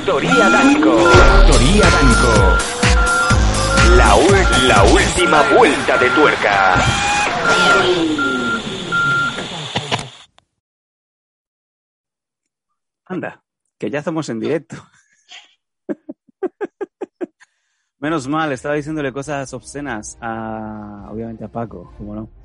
Factoría Danco. Factoría Danco. La, la última vuelta de tuerca. Anda, que ya estamos en directo. Menos mal, estaba diciéndole cosas obscenas a, obviamente a Paco, como no.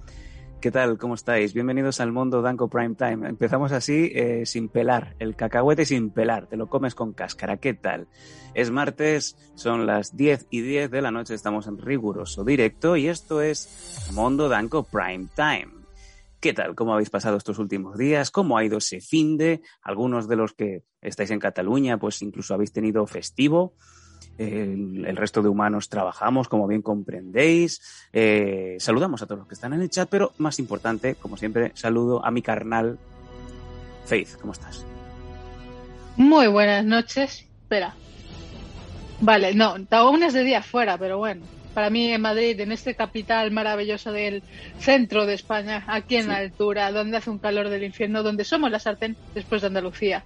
¿Qué tal? ¿Cómo estáis? Bienvenidos al mundo Danco Prime Time. Empezamos así, eh, sin pelar, el cacahuete sin pelar, te lo comes con cáscara. ¿Qué tal? Es martes, son las 10 y 10 de la noche, estamos en riguroso directo y esto es Mundo Danco Prime Time. ¿Qué tal? ¿Cómo habéis pasado estos últimos días? ¿Cómo ha ido ese fin de? Algunos de los que estáis en Cataluña, pues incluso habéis tenido festivo. El, el resto de humanos trabajamos, como bien comprendéis. Eh, saludamos a todos los que están en el chat, pero más importante, como siempre, saludo a mi carnal Faith. ¿Cómo estás? Muy buenas noches. Espera. Vale, no, aún es de día fuera, pero bueno. Para mí en Madrid, en este capital maravilloso del centro de España, aquí en Sí. la altura, donde hace un calor del infierno, donde somos la sartén después de Andalucía.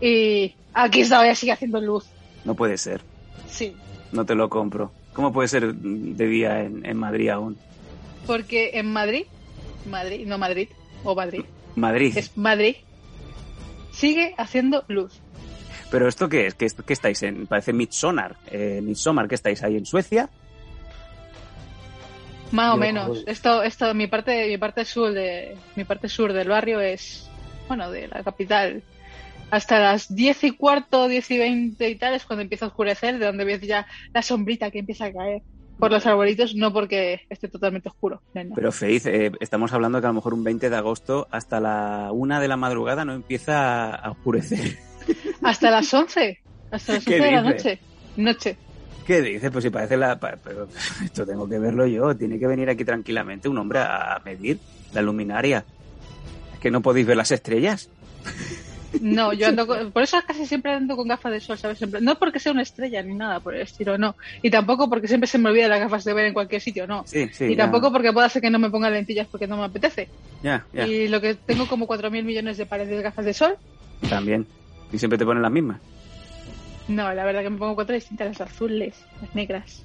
Y aquí todavía sigue haciendo luz. No puede ser, Sí, no te lo compro. ¿Cómo puede ser de día en, en Madrid aún? porque en Madrid, Madrid, no Madrid, o Madrid, Madrid. es Madrid, sigue haciendo luz. ¿Pero esto qué es? ¿Qué, qué estáis en? Parece Midsommar. Eh, Midsommar, ¿qué estáis ahí en Suecia? Más o Yo- menos. Esto, esto, mi parte, mi parte sur de, mi parte sur del barrio es, bueno, de la capital. Hasta las 10 y cuarto, 10 y 20 y tal es cuando empieza a oscurecer, de donde ves ya la sombrita que empieza a caer por los arbolitos, no porque esté totalmente oscuro. no, no. Pero Faith, eh, estamos hablando que a lo mejor un 20 de agosto hasta la una de la madrugada no empieza a oscurecer. Hasta las 11, hasta las ¿Qué 11 de la noche. Noche. ¿Qué dices? Pues si parece la... Pero esto tengo que verlo yo. Tiene que venir aquí tranquilamente un hombre a medir la luminaria. ¿Es que no podéis ver las estrellas? No, yo ando con- por eso casi siempre ando con gafas de sol, ¿sabes? Siempre- no porque sea una estrella ni nada por el estilo, no. Y tampoco porque siempre se me olvida las gafas de ver en cualquier sitio, no. Sí, sí. y ya, tampoco porque pueda ser que no me ponga lentillas porque no me apetece. Ya, ya. Y lo que tengo como 4.000 millones de pares de gafas de sol, También. Y siempre te ponen las mismas. no, la verdad que me pongo cuatro distintas, las azules, las negras,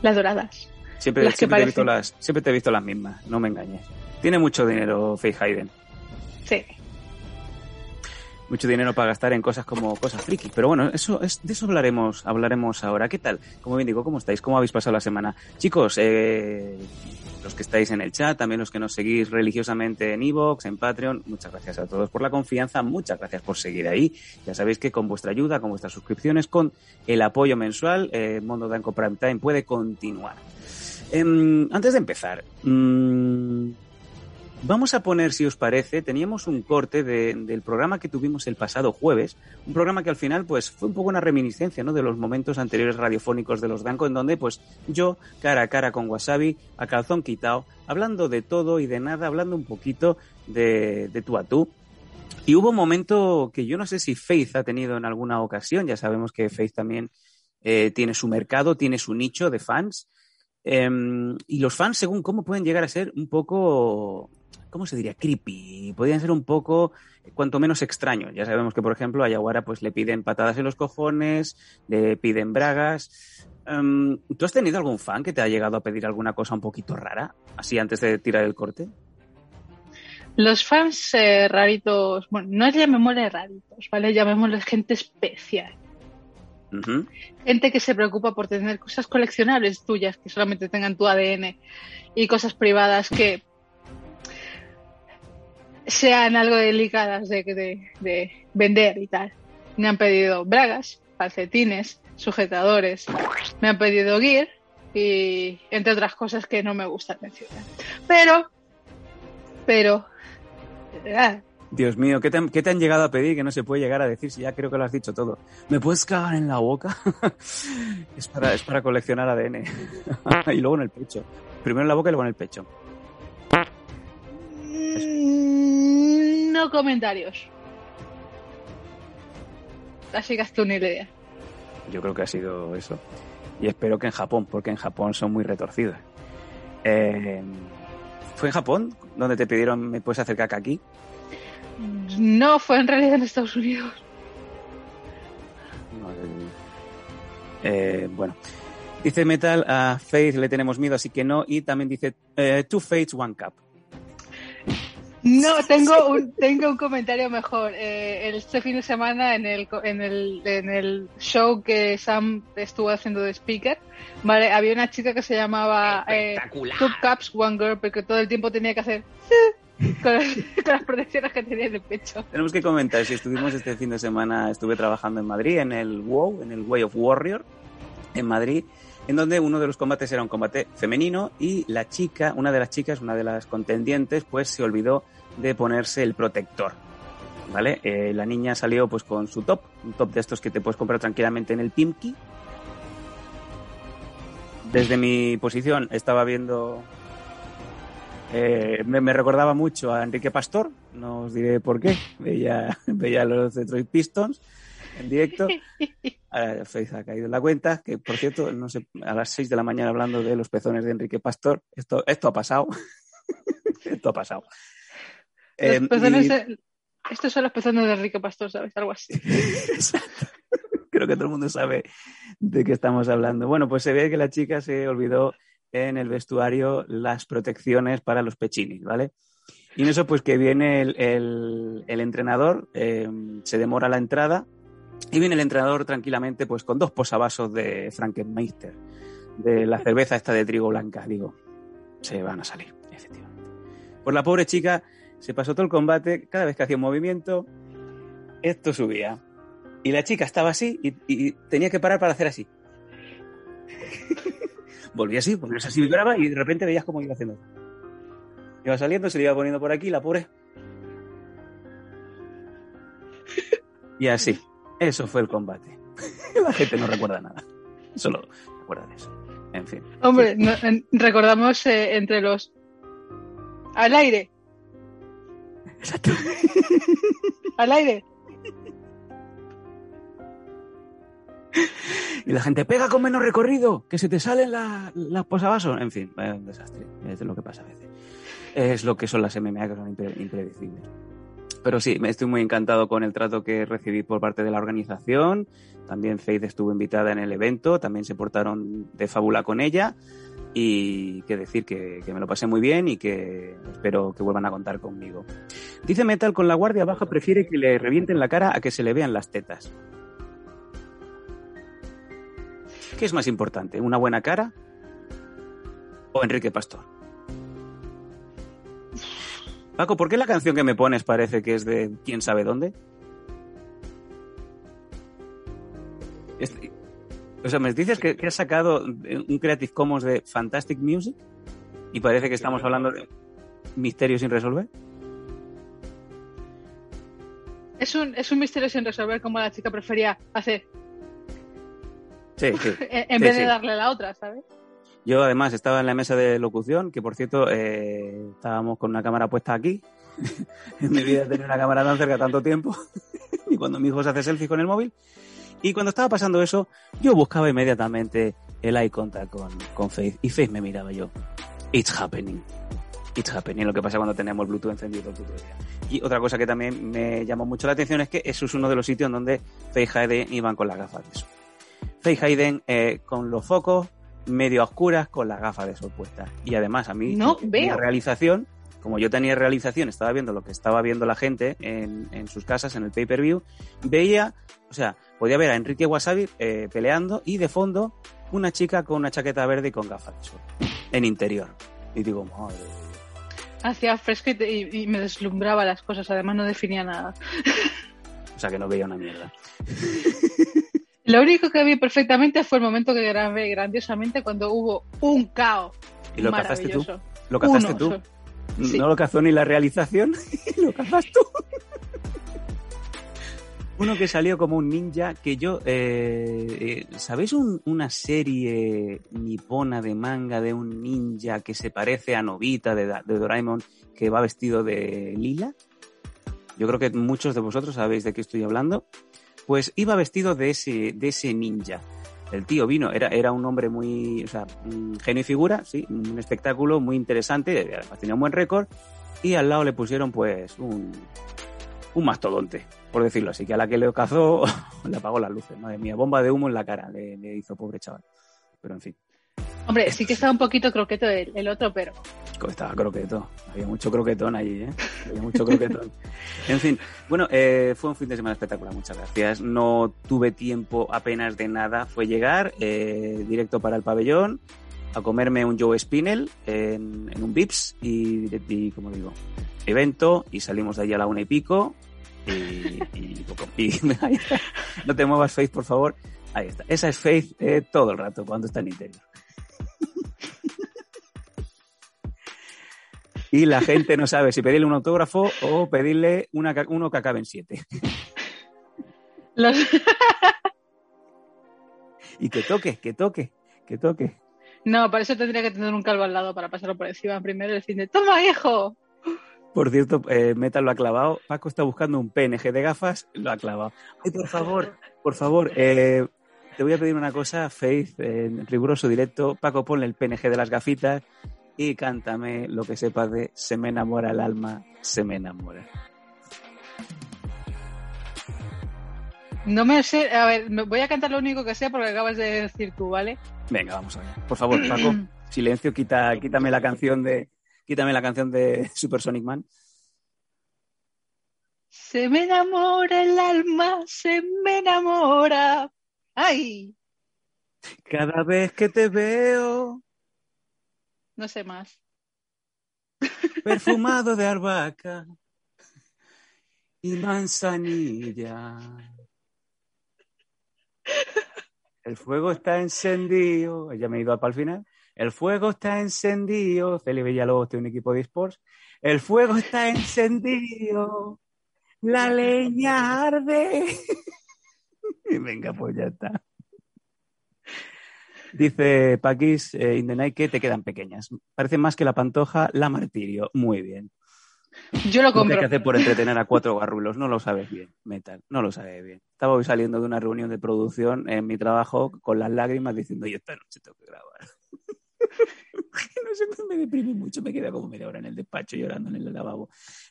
las doradas. Siempre, Las que siempre, te he visto las, siempre te he visto las mismas. No me engañes. Tiene mucho dinero Faith Hayden. Sí. Mucho dinero para gastar en cosas como cosas friki. Pero bueno, eso es, de eso hablaremos, hablaremos ahora. ¿Qué tal? Como bien digo, ¿cómo estáis? ¿Cómo habéis pasado la semana? Chicos, eh, los que estáis en el chat, también los que nos seguís religiosamente en Evox, en Patreon, muchas gracias a todos por la confianza, muchas gracias por seguir ahí. Ya sabéis que con vuestra ayuda, con vuestras suscripciones, con el apoyo mensual, eh, Mondo Danco Prime Time puede continuar. Em, antes de empezar, mm, Vamos a poner, si os parece, teníamos un corte de- del programa que tuvimos el pasado jueves, un programa que al final pues fue un poco una reminiscencia ¿no? de los momentos anteriores radiofónicos de los Danco, en donde pues yo, cara a cara con Wasabi, a calzón quitado, hablando de todo y de nada, hablando un poquito de, de tú a tú. Y hubo un momento que yo no sé si Faith ha tenido en alguna ocasión, ya sabemos que Faith también eh, tiene su mercado, tiene su nicho de fans. Em, y los fans, según cómo pueden llegar a ser un poco, ¿cómo se diría? Creepy. Podrían ser un poco, eh, cuanto menos extraños. Ya sabemos que, por ejemplo, a Yaguara pues, le piden patadas en los cojones, le piden bragas. Em, ¿Tú has tenido algún fan que te ha llegado a pedir alguna cosa un poquito rara? Así antes de tirar el corte. Los fans eh, raritos, bueno, no llamémosle raritos, ¿vale? Llamémosles gente especial. Gente que se preocupa por tener cosas coleccionables tuyas que solamente tengan tu ADN y cosas privadas que sean algo delicadas de, de, de vender y tal. Me han pedido bragas, calcetines, sujetadores, me han pedido gear y entre otras cosas que no me gusta mencionar. Pero, pero, ah, Dios mío, ¿qué te, ¿qué te han llegado a pedir que no se puede llegar a decir si ya creo que lo has dicho todo? ¿Me puedes cagar en la boca? es, para, es para coleccionar ADN. y luego en el pecho. Primero en la boca y luego en el pecho. Comentarios. Así que hazte una idea. Yo creo que ha sido eso. Y espero que en Japón, porque en Japón son muy retorcidas. Eh, ¿Fue en Japón donde te pidieron me puedes hacer caca aquí? No, fue en realidad en Estados Unidos. No, el- eh, bueno. Dice Metal, a Faith le tenemos miedo, así que no. Y también dice eh, Two Fates, One Cup. No, tengo un, tengo un comentario mejor. Eh, este fin de semana en el, en, el, en el show que Sam estuvo haciendo de speaker, vale, había una chica que se llamaba eh, Two Cups, One Girl, porque todo el tiempo tenía que hacer con las, con las protecciones que tenía en el pecho. Tenemos que comentar si estuvimos este fin de semana, estuve trabajando en Madrid, en el WoW, en el Way of Warrior, en Madrid, en donde uno de los combates era un combate femenino y la chica, una de las chicas, una de las contendientes, pues se olvidó de ponerse el protector. ¿Vale? Eh, la niña salió pues con su top, un top de estos que te puedes comprar tranquilamente en el Pimki. Desde mi posición estaba viendo eh, me, me recordaba mucho a Enrique Pastor, no os diré por qué. Veía, veía los Detroit Pistons en directo. Eh, Faith ha caído en la cuenta, que por cierto, no sé, a las 6 de la mañana hablando de los pezones de Enrique Pastor, esto, esto ha pasado. esto ha pasado. Eh, Los pezones y- de- estos son los pezones de Enrique Pastor, ¿sabes? Algo así. Exacto. Creo que todo el mundo sabe de qué estamos hablando. Bueno, pues se ve que la chica se olvidó en el vestuario las protecciones para los pechinis, ¿vale? Y en eso, pues que viene el, el- el entrenador, eh, se demora la entrada, y viene el entrenador tranquilamente, pues con dos posavasos de Frankenmeister, de la cerveza esta de trigo blanca, digo, se van a salir, efectivamente. Pues la pobre chica se pasó todo el combate, cada vez que hacía un movimiento, esto subía. Y la chica estaba así y, tenía que parar para hacer así. Volvía así, volvía así, vibraba y de repente veías cómo iba haciendo. Iba saliendo, se le iba poniendo por aquí, la pobre. Y así. Eso fue el combate. La gente no recuerda nada. Solo recuerda de eso. En fin. Hombre, no- en- recordamos eh, entre los... Al aire, Exacto. al aire. Y la gente pega con menos recorrido, que se te salen la- las posavasos. En fin, es un desastre. Es lo que pasa a veces. Es lo que son las MMA, que son impre- impredecibles. Pero sí, me estoy muy encantado con el trato que recibí por parte de la organización. También Faith estuvo invitada en el evento, también se portaron de fábula con ella. Y que decir que, que me lo pasé muy bien y que espero que vuelvan a contar conmigo. Dice Metal, con la guardia baja prefiere que le revienten la cara a que se le vean las tetas. ¿Qué es más importante? ¿Una buena cara? ¿O Enrique Pastor? Paco, ¿por qué la canción que me pones parece que es de quién sabe dónde? Este- o sea, me dices que, que has sacado un Creative Commons de Fantastic Music y parece que estamos hablando de misterios sin resolver. Es un, es un misterio sin resolver como la chica prefería hacer, Sí, sí. en, en Sí, vez sí. de darle la otra, ¿sabes? Yo además estaba en la mesa de locución, que por cierto eh, estábamos con una cámara puesta aquí. en mi vida he tenido una cámara tan cerca tanto tiempo. y cuando mi hijo se hace selfie con el móvil. Y cuando estaba pasando eso, yo buscaba inmediatamente el eye contact con, con Faith. Y Faith me miraba yo. It's happening. It's happening. Lo que pasa cuando tenemos Bluetooth encendido. Y otra cosa que también me llamó mucho la atención es que eso es uno de los sitios donde Faith Hayden iban con las gafas de sol. Faith Hayden eh, con los focos medio a oscuras con las gafas de sol puestas. Y además a mí, No mi veo. realización, como yo tenía realización, estaba viendo lo que estaba viendo la gente en, en sus casas, en el pay-per-view, veía, o sea, podía ver a Enrique Wasabi eh, peleando y de fondo una chica con una chaqueta verde y con gafas de sol, en interior. Y digo, madre. de Dios". Hacía fresco y, te- y- y me deslumbraba las cosas, además no definía nada. O sea, que no veía una mierda. Lo único que vi perfectamente fue el momento que grabé grandiosamente cuando hubo un caos. ¿Y lo cazaste tú? ¿Lo cazaste Uno, tú? Sí. No lo cazó ni la realización, lo cazas tú. Uno que salió como un ninja, que yo... eh, eh, ¿Sabéis un- una serie nipona de manga de un ninja que se parece a Novita de, de Doraemon que va vestido de lila? Yo creo que muchos de vosotros sabéis de qué estoy hablando. Pues iba vestido de ese, de ese ninja. El tío vino, era, era un hombre muy, o sea, genio y figura, sí, un espectáculo muy interesante, además tenía un buen récord, y al lado le pusieron pues un, un mastodonte, por decirlo así, que a la que le cazó le apagó las luces. Madre mía, bomba de humo en la cara le, le hizo, pobre chaval. Pero en fin. Hombre, sí que estaba un poquito croqueto el, el otro, pero Estaba croqueto. Había mucho croquetón allí, ¿eh? Había mucho croquetón. En fin, bueno, eh, fue un fin de semana espectacular, muchas gracias. No tuve tiempo apenas de nada. Fue llegar eh, directo para el pabellón, a comerme un Joe Spinel en, en un Vips y, y, como digo, evento y salimos de allí a la una y pico. Y, no te muevas, Faith, por favor. Ahí está. Esa es Faith eh, todo el rato cuando está en interior. Y la gente no sabe si pedirle un autógrafo o pedirle una, uno que acabe en siete. los, Y que toque, que toque, que toque. no, para eso tendría que tener un calvo al lado para pasarlo por encima primero y decirle, toma hijo. Por cierto, eh, Metal lo ha clavado. Paco está buscando un PNG de gafas, lo ha clavado. Ay, por favor, por favor, eh, te voy a pedir una cosa, Faith, en riguroso directo. Paco, ponle el PNG de las gafitas y cántame lo que sepas de Se me enamora el alma, se me enamora. No me sé, a ver, me voy a cantar lo único que sé porque acabas de decir tú, ¿vale? Venga, vamos allá. Por favor, Paco, silencio, quita, quítame la canción de, quítame la canción de Super Sonic Man. Se me enamora el alma, se me enamora. ¡Ay! Cada vez que te veo No sé más. perfumado de albahaca y manzanilla. El fuego está encendido. Ya me he ido para el final. El fuego está encendido. Feli Villalobos tiene un equipo de esports. El fuego está encendido. La leña arde. y venga, pues ya está. Dice Paquis eh, in the night que te quedan pequeñas. Parece más que la pantoja, la martirio. Muy bien. Yo lo compro. que hacer por entretener a cuatro garrulos. No lo sabes bien, Metal. No lo sabes bien. Estaba hoy saliendo de una reunión de producción en mi trabajo con las lágrimas diciendo, yo esta noche tengo que grabar. no sé, me deprimí mucho. Me quedé como media hora en el despacho llorando en el lavabo.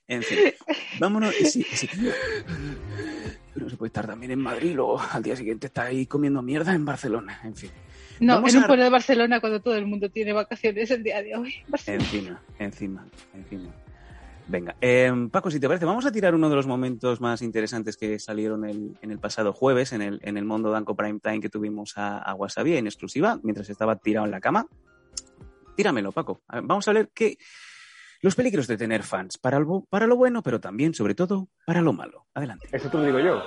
En fin, vámonos. Sí, sí. Pero no se puede estar también en Madrid, luego al día siguiente está ahí comiendo mierda en Barcelona. En fin. No, Vamos en un pueblo de Barcelona cuando todo el mundo tiene vacaciones el día de hoy. Barcelona. Encima, encima, encima. Venga, eh, Paco, si te parece, vamos a tirar uno de los momentos más interesantes que salieron el- en el pasado jueves en el, en el Mundo Danco Prime Time que tuvimos a, a Wasabi en exclusiva, mientras estaba tirado en la cama. Tíramelo, Paco. A ver, vamos a ver qué, los peligros de tener fans, para lo, para lo bueno, pero también, sobre todo, para lo malo. Adelante. Eso te lo digo yo.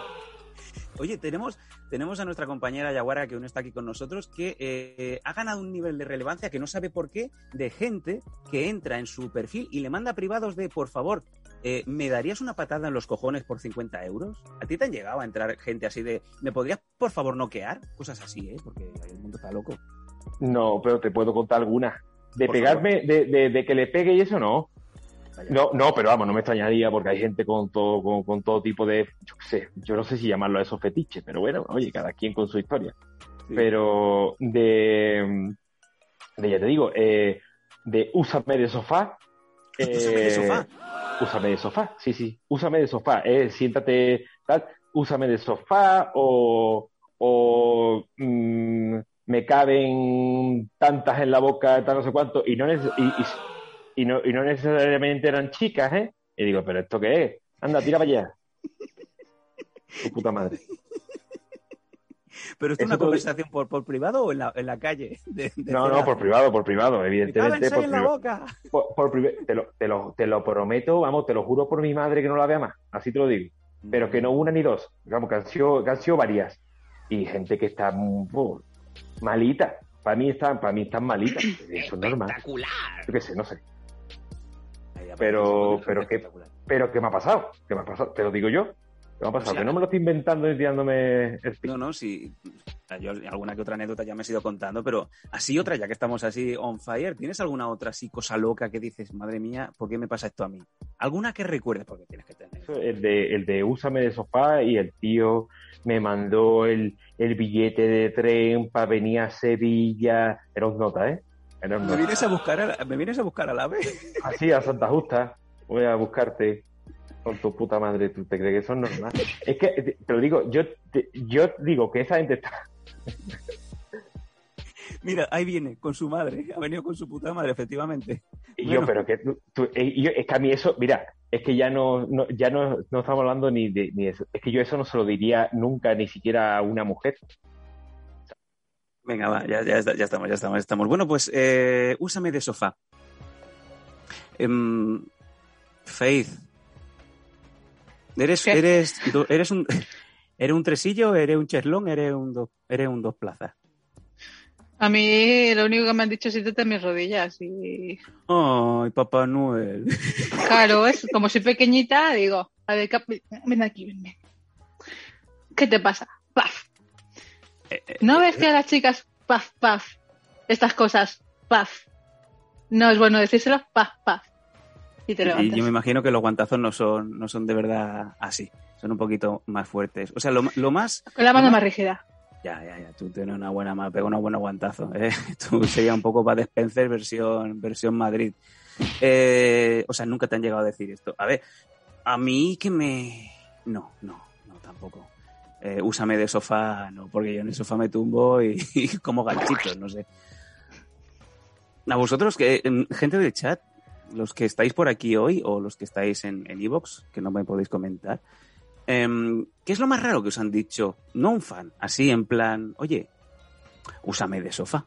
Oye, tenemos, tenemos a nuestra compañera Yaguara, que aún está aquí con nosotros, que eh, ha ganado un nivel de relevancia que no sabe por qué, de gente que entra en su perfil y le manda privados de, por favor, eh, ¿me darías una patada en los cojones por 50 euros? ¿A ti te han llegado a entrar gente así de, ¿me podrías, por favor, noquear? Cosas así, ¿eh? Porque el mundo está loco. No, pero te puedo contar algunas. De Por pegarme, de, de- de que le pegue y eso no. No, no, pero vamos, no me extrañaría porque hay gente con todo, con, con todo tipo de, yo qué sé, yo no sé si llamarlo a esos fetiches, pero bueno, oye, cada quien con su historia. Sí. Pero de, de ya te digo, eh, de úsame de sofá. Úsame de eh, sofá. Úsame de sofá, sí, sí, úsame de sofá, eh, siéntate, tal, úsame de sofá o, o mm, me caben tantas en la boca, tal no sé cuánto, y no, neces- y, y- y no, y no necesariamente eran chicas, ¿eh? Y digo, ¿pero esto qué es? Anda, tira para allá. Tu puta madre. ¿Pero esto es una conversación por, por privado o en la, en la calle? De- de No, no, por privado, por privado, ¡Me evidentemente. Por en la boca! Por, por te, lo, te, lo, te lo prometo, vamos, te lo juro por mi madre que no la vea más, así te lo digo. Pero que no una ni dos, digamos que han sido, que han sido varias. Y gente que está oh, malita. Para mí están, para mí están malitas. Eso es normal. Yo qué sé, no sé. Pero- pero qué- espectacular. Pero ¿qué me ha pasado? ¿Qué me ha pasado? Te lo digo yo. ¿Qué me ha pasado? O sea, que no me lo estoy inventando y tirándome el pico. No, no, sí. Yo alguna que otra anécdota ya me he ido contando, pero así otra, ya que estamos así on fire, ¿tienes alguna otra así cosa loca que dices, madre mía, ¿por qué me pasa esto a mí? ¿Alguna que recuerdes? Porque tienes que tener. El de, el de úsame de sofá y el tío me mandó el, el billete de tren para venir a Sevilla. Era un nota, ¿eh? ¿Me vienes a buscar a la, ¿me vienes a, buscar a la vez? Así, a Santa Justa. Voy a buscarte. Con tu puta madre, ¿tú te crees que eso es normal? Es que, te, te lo digo, yo, te- yo digo que esa gente está... Mira, ahí viene, con su madre. Ha venido con su puta madre, efectivamente. y Bueno. Yo, pero que tú- tú- eh, y yo- es que a mí eso, mira, es que ya no, no- ya no, no estamos hablando ni de, ni de eso. Es que yo eso no se lo diría nunca, ni siquiera a una mujer. Venga, va, ya, ya, estamos, ya estamos, ya estamos. Bueno, pues eh, úsame de sofá. Em, Faith. ¿Eres, ¿Qué? eres, eres un eres un tresillo, eres un cheslón, eres un dos, eres un dos plazas? A mí lo único que me han dicho es siéntate en mis rodillas y Ay, Papá Noel. claro, es como soy pequeñita, digo, a ver, ven aquí, ven, ven. ¿Qué te pasa? Paf. ¿No ves que a las chicas, paf, paf, estas cosas, paf? No es bueno decírselo, paf, paf. Y te Y levantas. yo me imagino que los guantazos no son, no son de verdad así. Son un poquito más fuertes. O sea, lo, lo más. Con la mano más rígida. Ya, ya, ya. Tú tienes una buena mano, pega una buena guantazo. ¿eh? Tú sería un poco para Spencer versión, versión Madrid. Eh, o sea, nunca te han llegado a decir esto. A ver, a mí que me. No, no, no, tampoco. Eh, úsame de sofá, no, porque yo en el sofá me tumbo y, como ganchitos, no sé. A vosotros, que gente del chat, los que estáis por aquí hoy o los que estáis en en Evox, que no me podéis comentar, em, ¿qué es lo más raro que os han dicho? No un fan, así en plan, oye, úsame de sofá.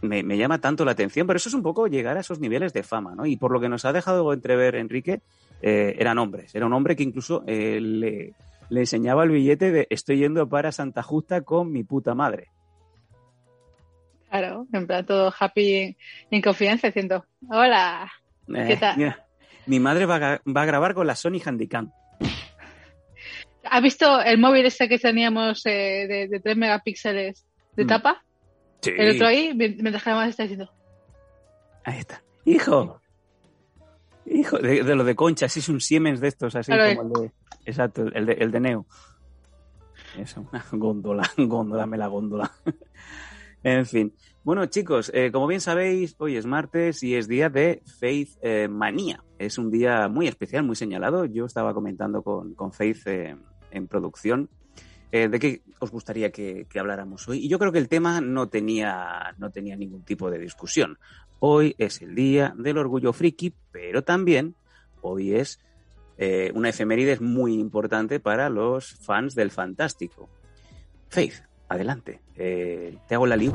Me, me llama tanto la atención, pero eso es un poco llegar a esos niveles de fama, ¿no? Y por lo que nos ha dejado entrever Enrique, eh, eran hombres. Era un hombre que incluso eh, le, le enseñaba el billete de estoy yendo para Santa Justa con mi puta madre. Claro, en plan todo happy en, en confianza, diciendo, hola. Eh, ¿Qué tal? mira, mi madre va a, gra- va a grabar con la Sony Handycam. ¿Has visto el móvil este que teníamos eh, de, de 3 megapíxeles de Mm. tapa? Sí. El otro ahí, mientras que además está diciendo, Ahí está. Hijo. Hijo, de, de lo de concha, sí es un Siemens de estos, así Claro, como el de. Exacto, el de, el de Neo. Eso, una góndola, góndola, me la góndola. en fin. Bueno, chicos, eh, como bien sabéis, hoy es martes y es día de Faith eh, Manía. Es un día muy especial, muy señalado. Yo estaba comentando con, con Faith eh, en producción eh, de qué os gustaría que, habláramos hoy. Y yo creo que el tema no tenía, no tenía ningún tipo de discusión. Hoy es el día del orgullo friki, pero también hoy es eh, una efeméride muy importante para los fans del fantástico. Faith, adelante. Eh, te hago la liu.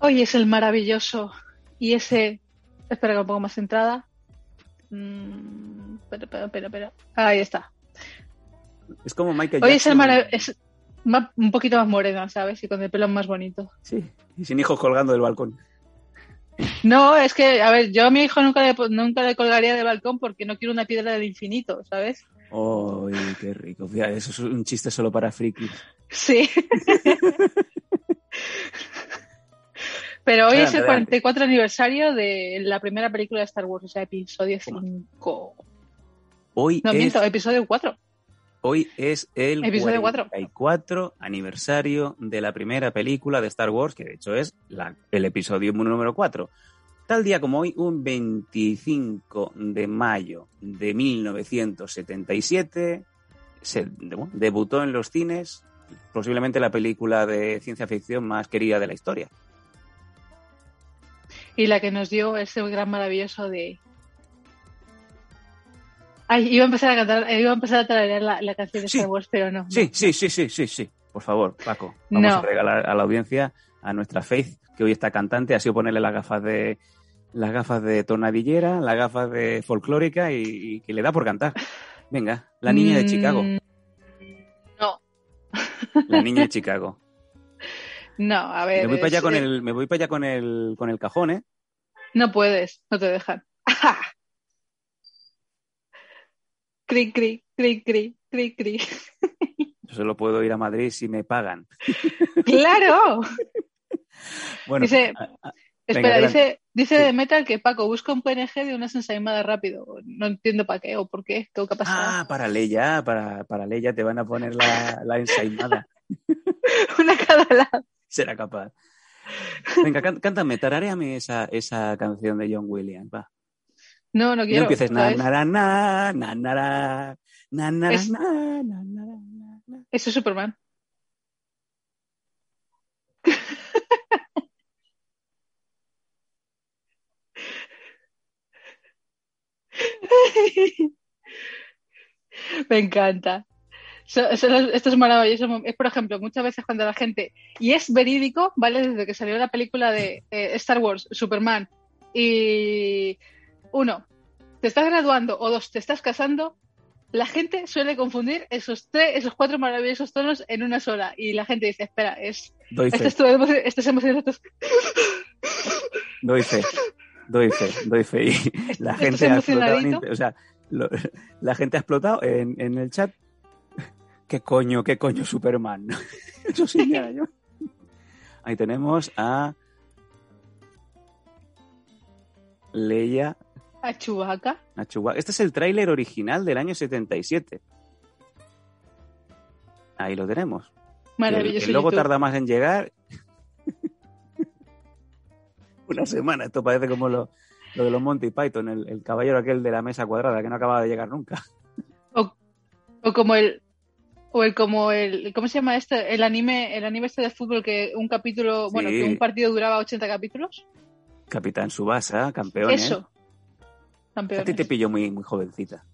hoy es el maravilloso y ese, espera que un poco más centrada. Mm, espera, espera, espera. Ahí está. Es como Michael Hoy es un poquito más morena, ¿sabes? Y con el pelo más bonito. Sí, y sin hijos colgando del balcón. No, es que, a ver, yo a mi hijo nunca le, nunca le colgaría del balcón porque no quiero una piedra del infinito, ¿sabes? ¡Ay, qué rico! Fíjate, eso es un chiste solo para frikis. Sí. Pero hoy es el adelante. 44 aniversario de la primera película de Star Wars, o sea, episodio 5. Hoy No, es miento, episodio 4. Hoy es el Episodio cuatro. 44 aniversario de la primera película de Star Wars, que de hecho es la- el episodio número 4. Tal día como hoy, un 25 de mayo de 1977, se bueno, debutó en los cines posiblemente la película de ciencia ficción más querida de la historia. Y la que nos dio ese gran maravilloso de. Ay, iba a empezar a cantar, iba a empezar a traer la, la canción de Sí. Star Wars, pero no. Sí, sí, sí, sí, sí, sí. Por favor, Paco, vamos No. a regalar a la audiencia a nuestra Faith, que hoy está cantante, ha sido ponerle las gafas de las gafas de tornadillera, las gafas de folclórica y, y que le da por cantar. Venga, la niña de Chicago, Mm, No, la niña de Chicago. no, a ver. Me voy para allá con eh, el, me voy para allá con el, con el cajón, ¿eh? No puedes, no te dejan. cri, cri, cri, cri, cri, cri. Yo solo puedo ir a Madrid si me pagan. ¡Claro! Bueno, Dice- a- a- Espera, dice, dice Sí. de Metal que Paco busca un PNG de una ensaimada rápido. No entiendo para qué o por qué. ¿Qué ha pasado? ah, para Leia, para, para Leia te van a poner la, la ensaimada. Una cada lado. será capaz. Venga, cántame, tararéame esa, esa canción de John Williams, va. No, no quiero. Y no empieces na, na, na, na, na, na, na, na, na, na, Eso es Superman. Me encanta. Esto es maravilloso. Es, por ejemplo, muchas veces cuando la gente, y es verídico, ¿vale? Desde que salió la película de eh, Star Wars, Superman, y uno, te estás graduando. O dos, te estás casando. La gente suele confundir esos tres, esos cuatro maravillosos tonos en una sola. Y la gente dice, espera, es. Estas es emoción- estas emociones. doy fe, doy fe, doy fe. Y la ¿Estás gente ha explotado, en o sea, lo- la gente ha explotado en, en el chat. ¿Qué coño, qué coño Superman? Eso sí que era yo. Ahí tenemos a Leia A Chewbacca. a Chewbacca. Este es el tráiler original del año 77. Ahí lo tenemos. Maravilloso. el logo YouTube. tarda más en llegar. Una semana. Esto parece como lo, lo de los Monty Python, el, el caballero aquel de la mesa cuadrada que no acaba de llegar nunca. O como el. O el como el. ¿Cómo se llama este? El anime, el anime este de fútbol que un capítulo. Bueno, que un partido duraba 80 capítulos. Capitán Subasa, campeones. Eso. A ti te pilló muy, muy jovencita.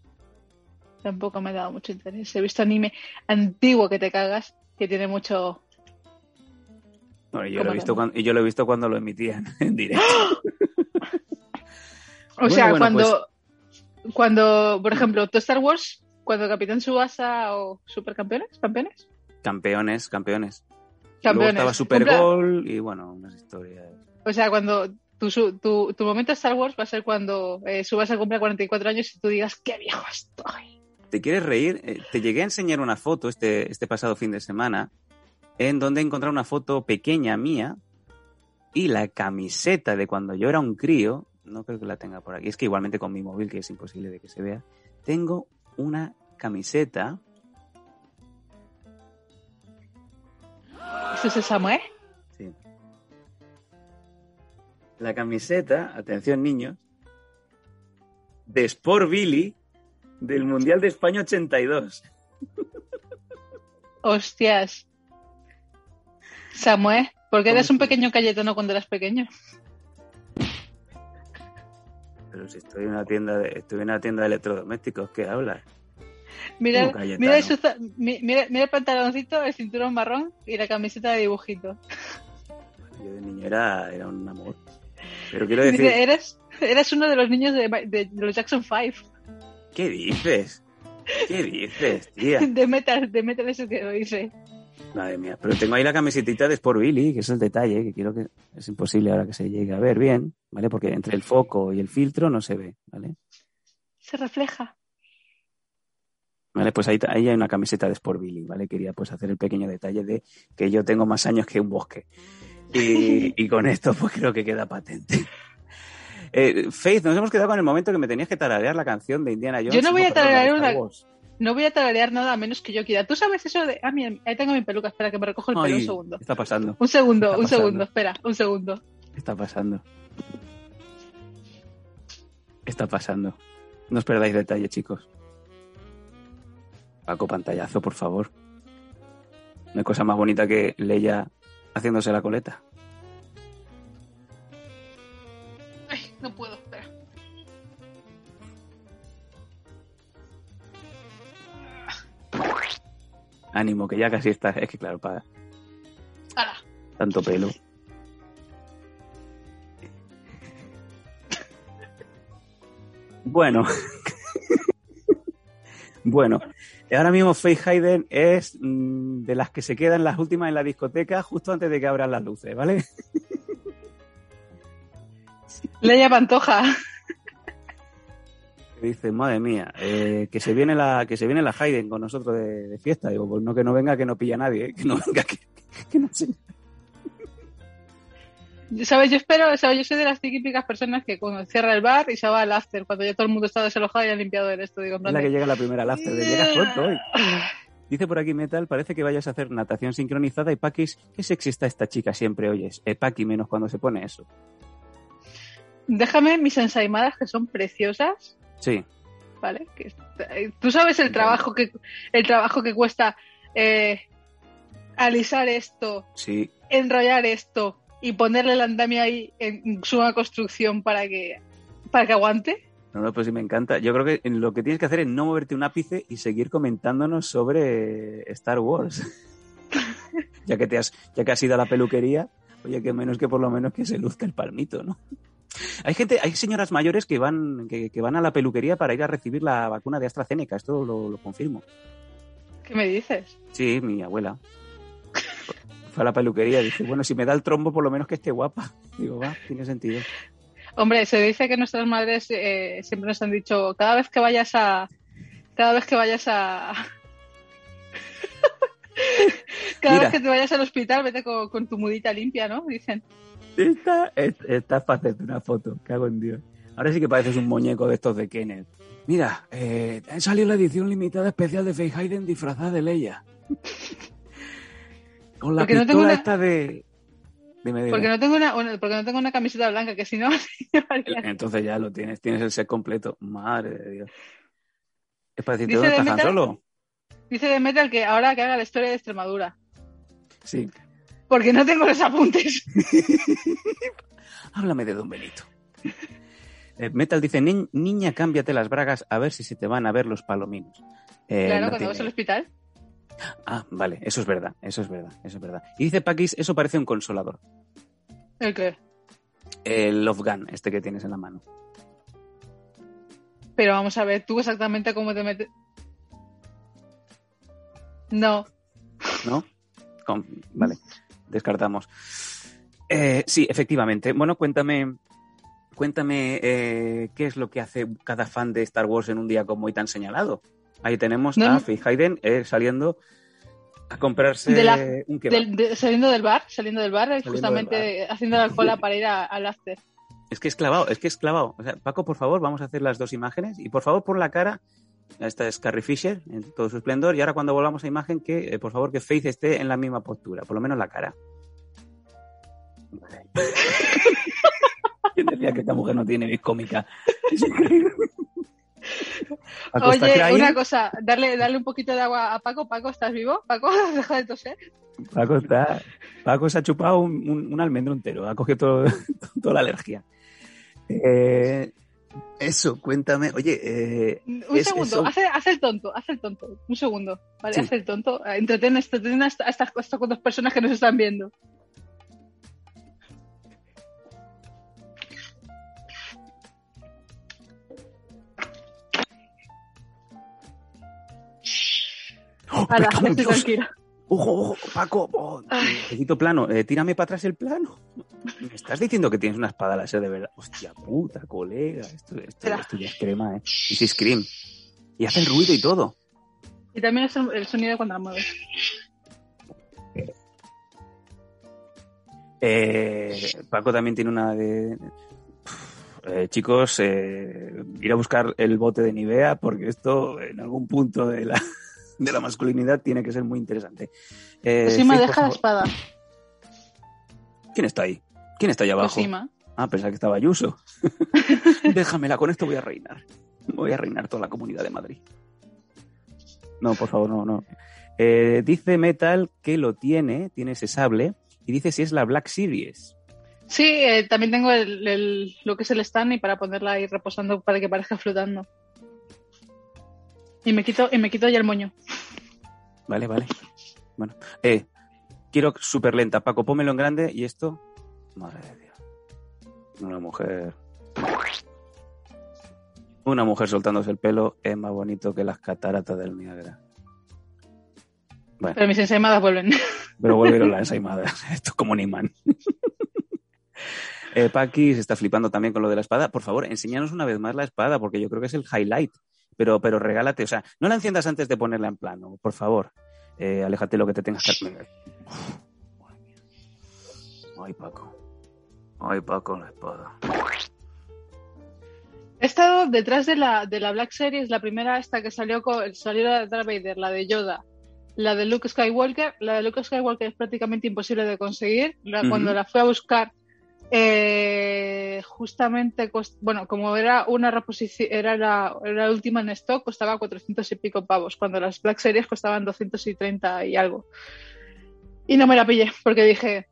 Tampoco me ha dado mucho interés. He visto anime antiguo que te cagas, que tiene mucho. Bueno, y yo, lo he ¿Cómo visto cuando, yo lo he visto cuando lo emitían en directo. O Bueno, sea, bueno, cuando. Cuando, por ejemplo, tu Star Wars, cuando Capitán Subasa o Supercampeones, campeones, Campeones, campeones. Luego campeones. estaba Cumpla- Supergol y bueno, unas historias. O sea, cuando tu, tu, tu momento Star Wars va a ser cuando eh, Subasa cumpla 44 años y tú digas, qué viejo estoy. ¿Te quieres reír? Eh, te llegué a enseñar una foto este, este pasado fin de semana en donde encontré una foto pequeña mía y la camiseta de cuando yo era un crío, no creo que la tenga por aquí, es que igualmente con mi móvil, que es imposible de que se vea, tengo una camiseta, ¿Eso es Samuel? La camiseta, atención niños, de Sport Billy del Mundial de España 82. Hostias. Samuel, ¿por qué eres un pequeño Cayetano cuando eras pequeño? Pero si estoy en una tienda de, estoy en una tienda de electrodomésticos, ¿qué hablas? Mira, mira, mira, mira el pantaloncito, el cinturón marrón y la camiseta de dibujito. Yo de niño era, era un amor. Pero quiero decir, Dice, eres, eres uno de los niños de, de- de los Jackson 5. ¿qué dices? ¿Qué dices, tía? De metal, de metal eso que lo. Madre mía, pero tengo ahí la camisetita de Sport Billy, que es el detalle, que quiero que es imposible ahora que se llegue a ver bien, ¿vale? Porque entre el foco y el filtro no se ve, ¿vale? Se refleja. Vale, pues ahí, ahí hay una camiseta de Sport Billy, ¿vale? Quería pues hacer el pequeño detalle de que yo tengo más años que un bosque. Y, y con esto pues creo que queda patente. Eh, Faith, nos hemos quedado con el momento que me tenías que tararear la canción de Indiana Jones. Yo no voy a tararear una-. No voy a tararear nada a menos que yo quiera. ¿Tú sabes eso de.? Ah, mira, ahí tengo mi peluca. Espera, que me recojo el pelo Ay, un segundo. Está pasando, Un segundo, está un pasando. segundo. Espera, un segundo. está pasando. Está pasando. No os perdáis detalle, chicos. Paco, pantallazo, por favor. No hay cosa más bonita que Leia haciéndose la coleta. Ay, no puedo, espera. Ánimo, que ya casi está. Es que claro, para tanto pelo. Bueno. bueno. Ahora mismo Faith Hayden es mm, de las que se quedan las últimas en la discoteca justo antes de que abran las luces, ¿vale? Leia Pantoja. Dice, madre mía, eh, que se viene la que se viene la Hayden con nosotros de, de fiesta. Digo, pues no que no venga, que no pilla a nadie, ¿eh? que no venga, que, que no se- ¿Sabes? Yo espero, ¿sabes? Yo soy de las típicas personas que cuando cierra el bar y se va al after, cuando ya todo el mundo está desalojado y ha limpiado el esto. Digo, en Es la que llega la primera al after, de llegas pronto hoy. Dice por aquí Metal, parece que vayas a hacer natación sincronizada y Paquis, qué sexista esta chica siempre oyes. Eh, Paqui menos cuando se pone eso. déjame mis ensaimadas que son preciosas, Sí, ¿vale? Que, Tú sabes el trabajo que el trabajo que cuesta eh, alisar esto, sí. enrollar esto y ponerle el andamio ahí en suma construcción para que para que aguante. No, no, pues sí me encanta. Yo creo que lo que tienes que hacer es no moverte un ápice y seguir comentándonos sobre Star Wars. ya que te has, ya que has ido a la peluquería, oye, que menos que por lo menos que se luzca el palmito, ¿no? Hay gente, hay señoras mayores que van, que, que van a la peluquería para ir a recibir la vacuna de AstraZeneca, esto lo, lo confirmo. ¿Qué me dices? Sí, mi abuela. Fue a la peluquería dice, bueno, si me da el trombo, por lo menos que esté guapa. Digo, va, tiene sentido. Hombre, se dice que nuestras madres eh, siempre nos han dicho, cada vez que vayas a... Cada vez que vayas a... cada Mira. vez que te vayas al hospital, vete con, con tu mudita limpia, ¿no? Dicen. Esta, es- esta es para hacerte una foto, cago en Dios. Ahora sí que pareces un muñeco de estos de Kenneth. Mira, eh, ha salido la edición limitada especial de Faye Hayden disfrazada de Leia. Con la Porque no tengo una- esta de... Dime, dime. Porque no tengo una, una- porque no tengo una camiseta blanca, que si no. Entonces ya lo tienes, tienes el set completo. Madre de Dios. Es para decirte, ¿dónde de estás Solo? Dice de Metal que ahora que haga la historia de Extremadura. Sí. Porque no tengo los apuntes. Háblame de Don Benito. Eh, Metal dice, "Ni- niña, cámbiate las bragas a ver si se te van a ver los palominos. Eh, claro, no cuando tiene- vas al hospital. Ah, vale, eso es verdad, eso es verdad, eso es verdad. Y dice Paquis, eso parece un consolador. ¿El qué? El Love Gun, este que tienes en la mano. Pero vamos a ver, tú exactamente cómo te metes. No. ¿No? Con- Vale, descartamos. Eh, sí, efectivamente. Bueno, cuéntame, cuéntame eh, qué es lo que hace cada fan de Star Wars en un día como hoy tan señalado. Ahí tenemos No, a. Faye Hayden eh, saliendo a comprarse De la- un. Del- de- saliendo del bar, saliendo del bar, Saliendo justamente haciendo la cola para ir al after. Es que es clavado, es que es clavado. O sea, Paco, por favor, vamos a hacer las dos imágenes y por favor pon la cara. Esta es Carrie Fisher en todo su esplendor y ahora cuando volvamos a imagen que, eh, por favor, que Faith esté en la misma postura, por lo menos la cara. ¿Quién decía que esta mujer no tiene cómica? Oye, una cosa, darle, darle un poquito de agua a Paco. Paco, ¿estás vivo? Paco, deja de toser. Paco está. Paco se ha chupado un, un- un almendro entero, ha cogido todo- toda la alergia. Eh, eso, cuéntame. Oye, eh, Un Es- segundo, haz, haz el tonto, haz el tonto. Un segundo, ¿vale? Sí. Haz el tonto. Entretén, entretén a esta- a estas, a estas dos personas que nos están viendo. ¡Oh, me cago en estoy Dios! tranquila. Ojo, ojo, Paco, oh, necesito plano, eh, tírame para atrás el plano. ¿Me estás diciendo que tienes una espada láser de verdad? Hostia puta, colega, esto, esto, esto ya es crema, eh. Y si scream. Y hace el ruido y todo. Y también es el, sonido cuando la mueves. Eh, Paco también tiene una de... Eh, chicos, eh, ir a buscar el bote de Nivea porque esto en algún punto de la, de la masculinidad tiene que ser muy interesante. Eh, Cosima, Faith, por deja la espada. ¿Quién está ahí? ¿Quién está ahí abajo? Cosima. Ah, pensaba que estaba Ayuso. Déjamela, con esto voy a reinar. Voy a reinar toda la comunidad de Madrid. No, por favor, no, no. Eh, dice Metal que lo tiene, tiene ese sable, y dice si es la Black Series. Sí, eh, también tengo el, el- lo que es el stand y para ponerla ahí reposando para que parezca flotando. Y me quito, y me quito ya el moño. Vale, vale. Bueno, eh, quiero súper lenta. Paco, pómelo en grande y esto. Madre de Dios. Una mujer. Una mujer soltándose el pelo es más bonito que las cataratas del Niágara. Bueno. Pero mis ensaimadas vuelven. Pero volvieron las ensaimadas. Esto es como un imán. Eh, Paqui se está flipando también con lo de la espada. Por favor, enséñanos una vez más la espada, porque yo creo que es el highlight. Pero, pero regálate, o sea, no la enciendas antes de ponerla en plano, por favor. Eh, aléjate lo que te tengas que. Mía. Ay, Paco. Ay, Paco, la espada. He estado detrás de la, de la Black Series, la primera esta que salió con, salió la de Darth Vader, la de Yoda, la de Luke Skywalker. La de Luke Skywalker es prácticamente imposible de conseguir. La-. Cuando la fui a buscar eh, justamente, bueno, como era una reposición, era la, era la última en stock, costaba 400 y pico pavos, cuando las Black Series costaban 230 y algo. Y no me la pillé, porque dije,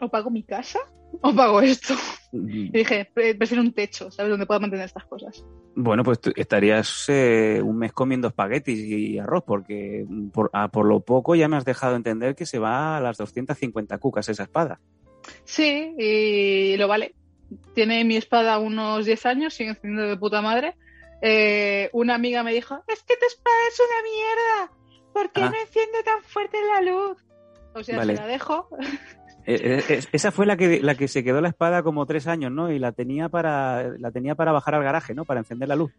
o pago mi casa o pago esto. Y dije, "Pre- prefiero un techo, ¿sabes? Donde pueda mantener estas cosas. Bueno, pues tú estarías eh, un mes comiendo espaguetis y arroz, porque por, a por lo poco ya me has dejado entender que se va a las 250 cucas esa espada. Sí, y lo vale. Tiene mi espada unos 10 años, sigue encendiendo de puta madre. Eh, una amiga me dijo, es que tu espada es una mierda. ¿Por qué Ah. no enciende tan fuerte la luz? O sea, Vale. se la dejo. Eh, eh, es- esa fue la que, la que se quedó la espada como tres años, ¿no? Y la tenía para, la tenía para bajar al garaje, ¿no? Para encender la luz.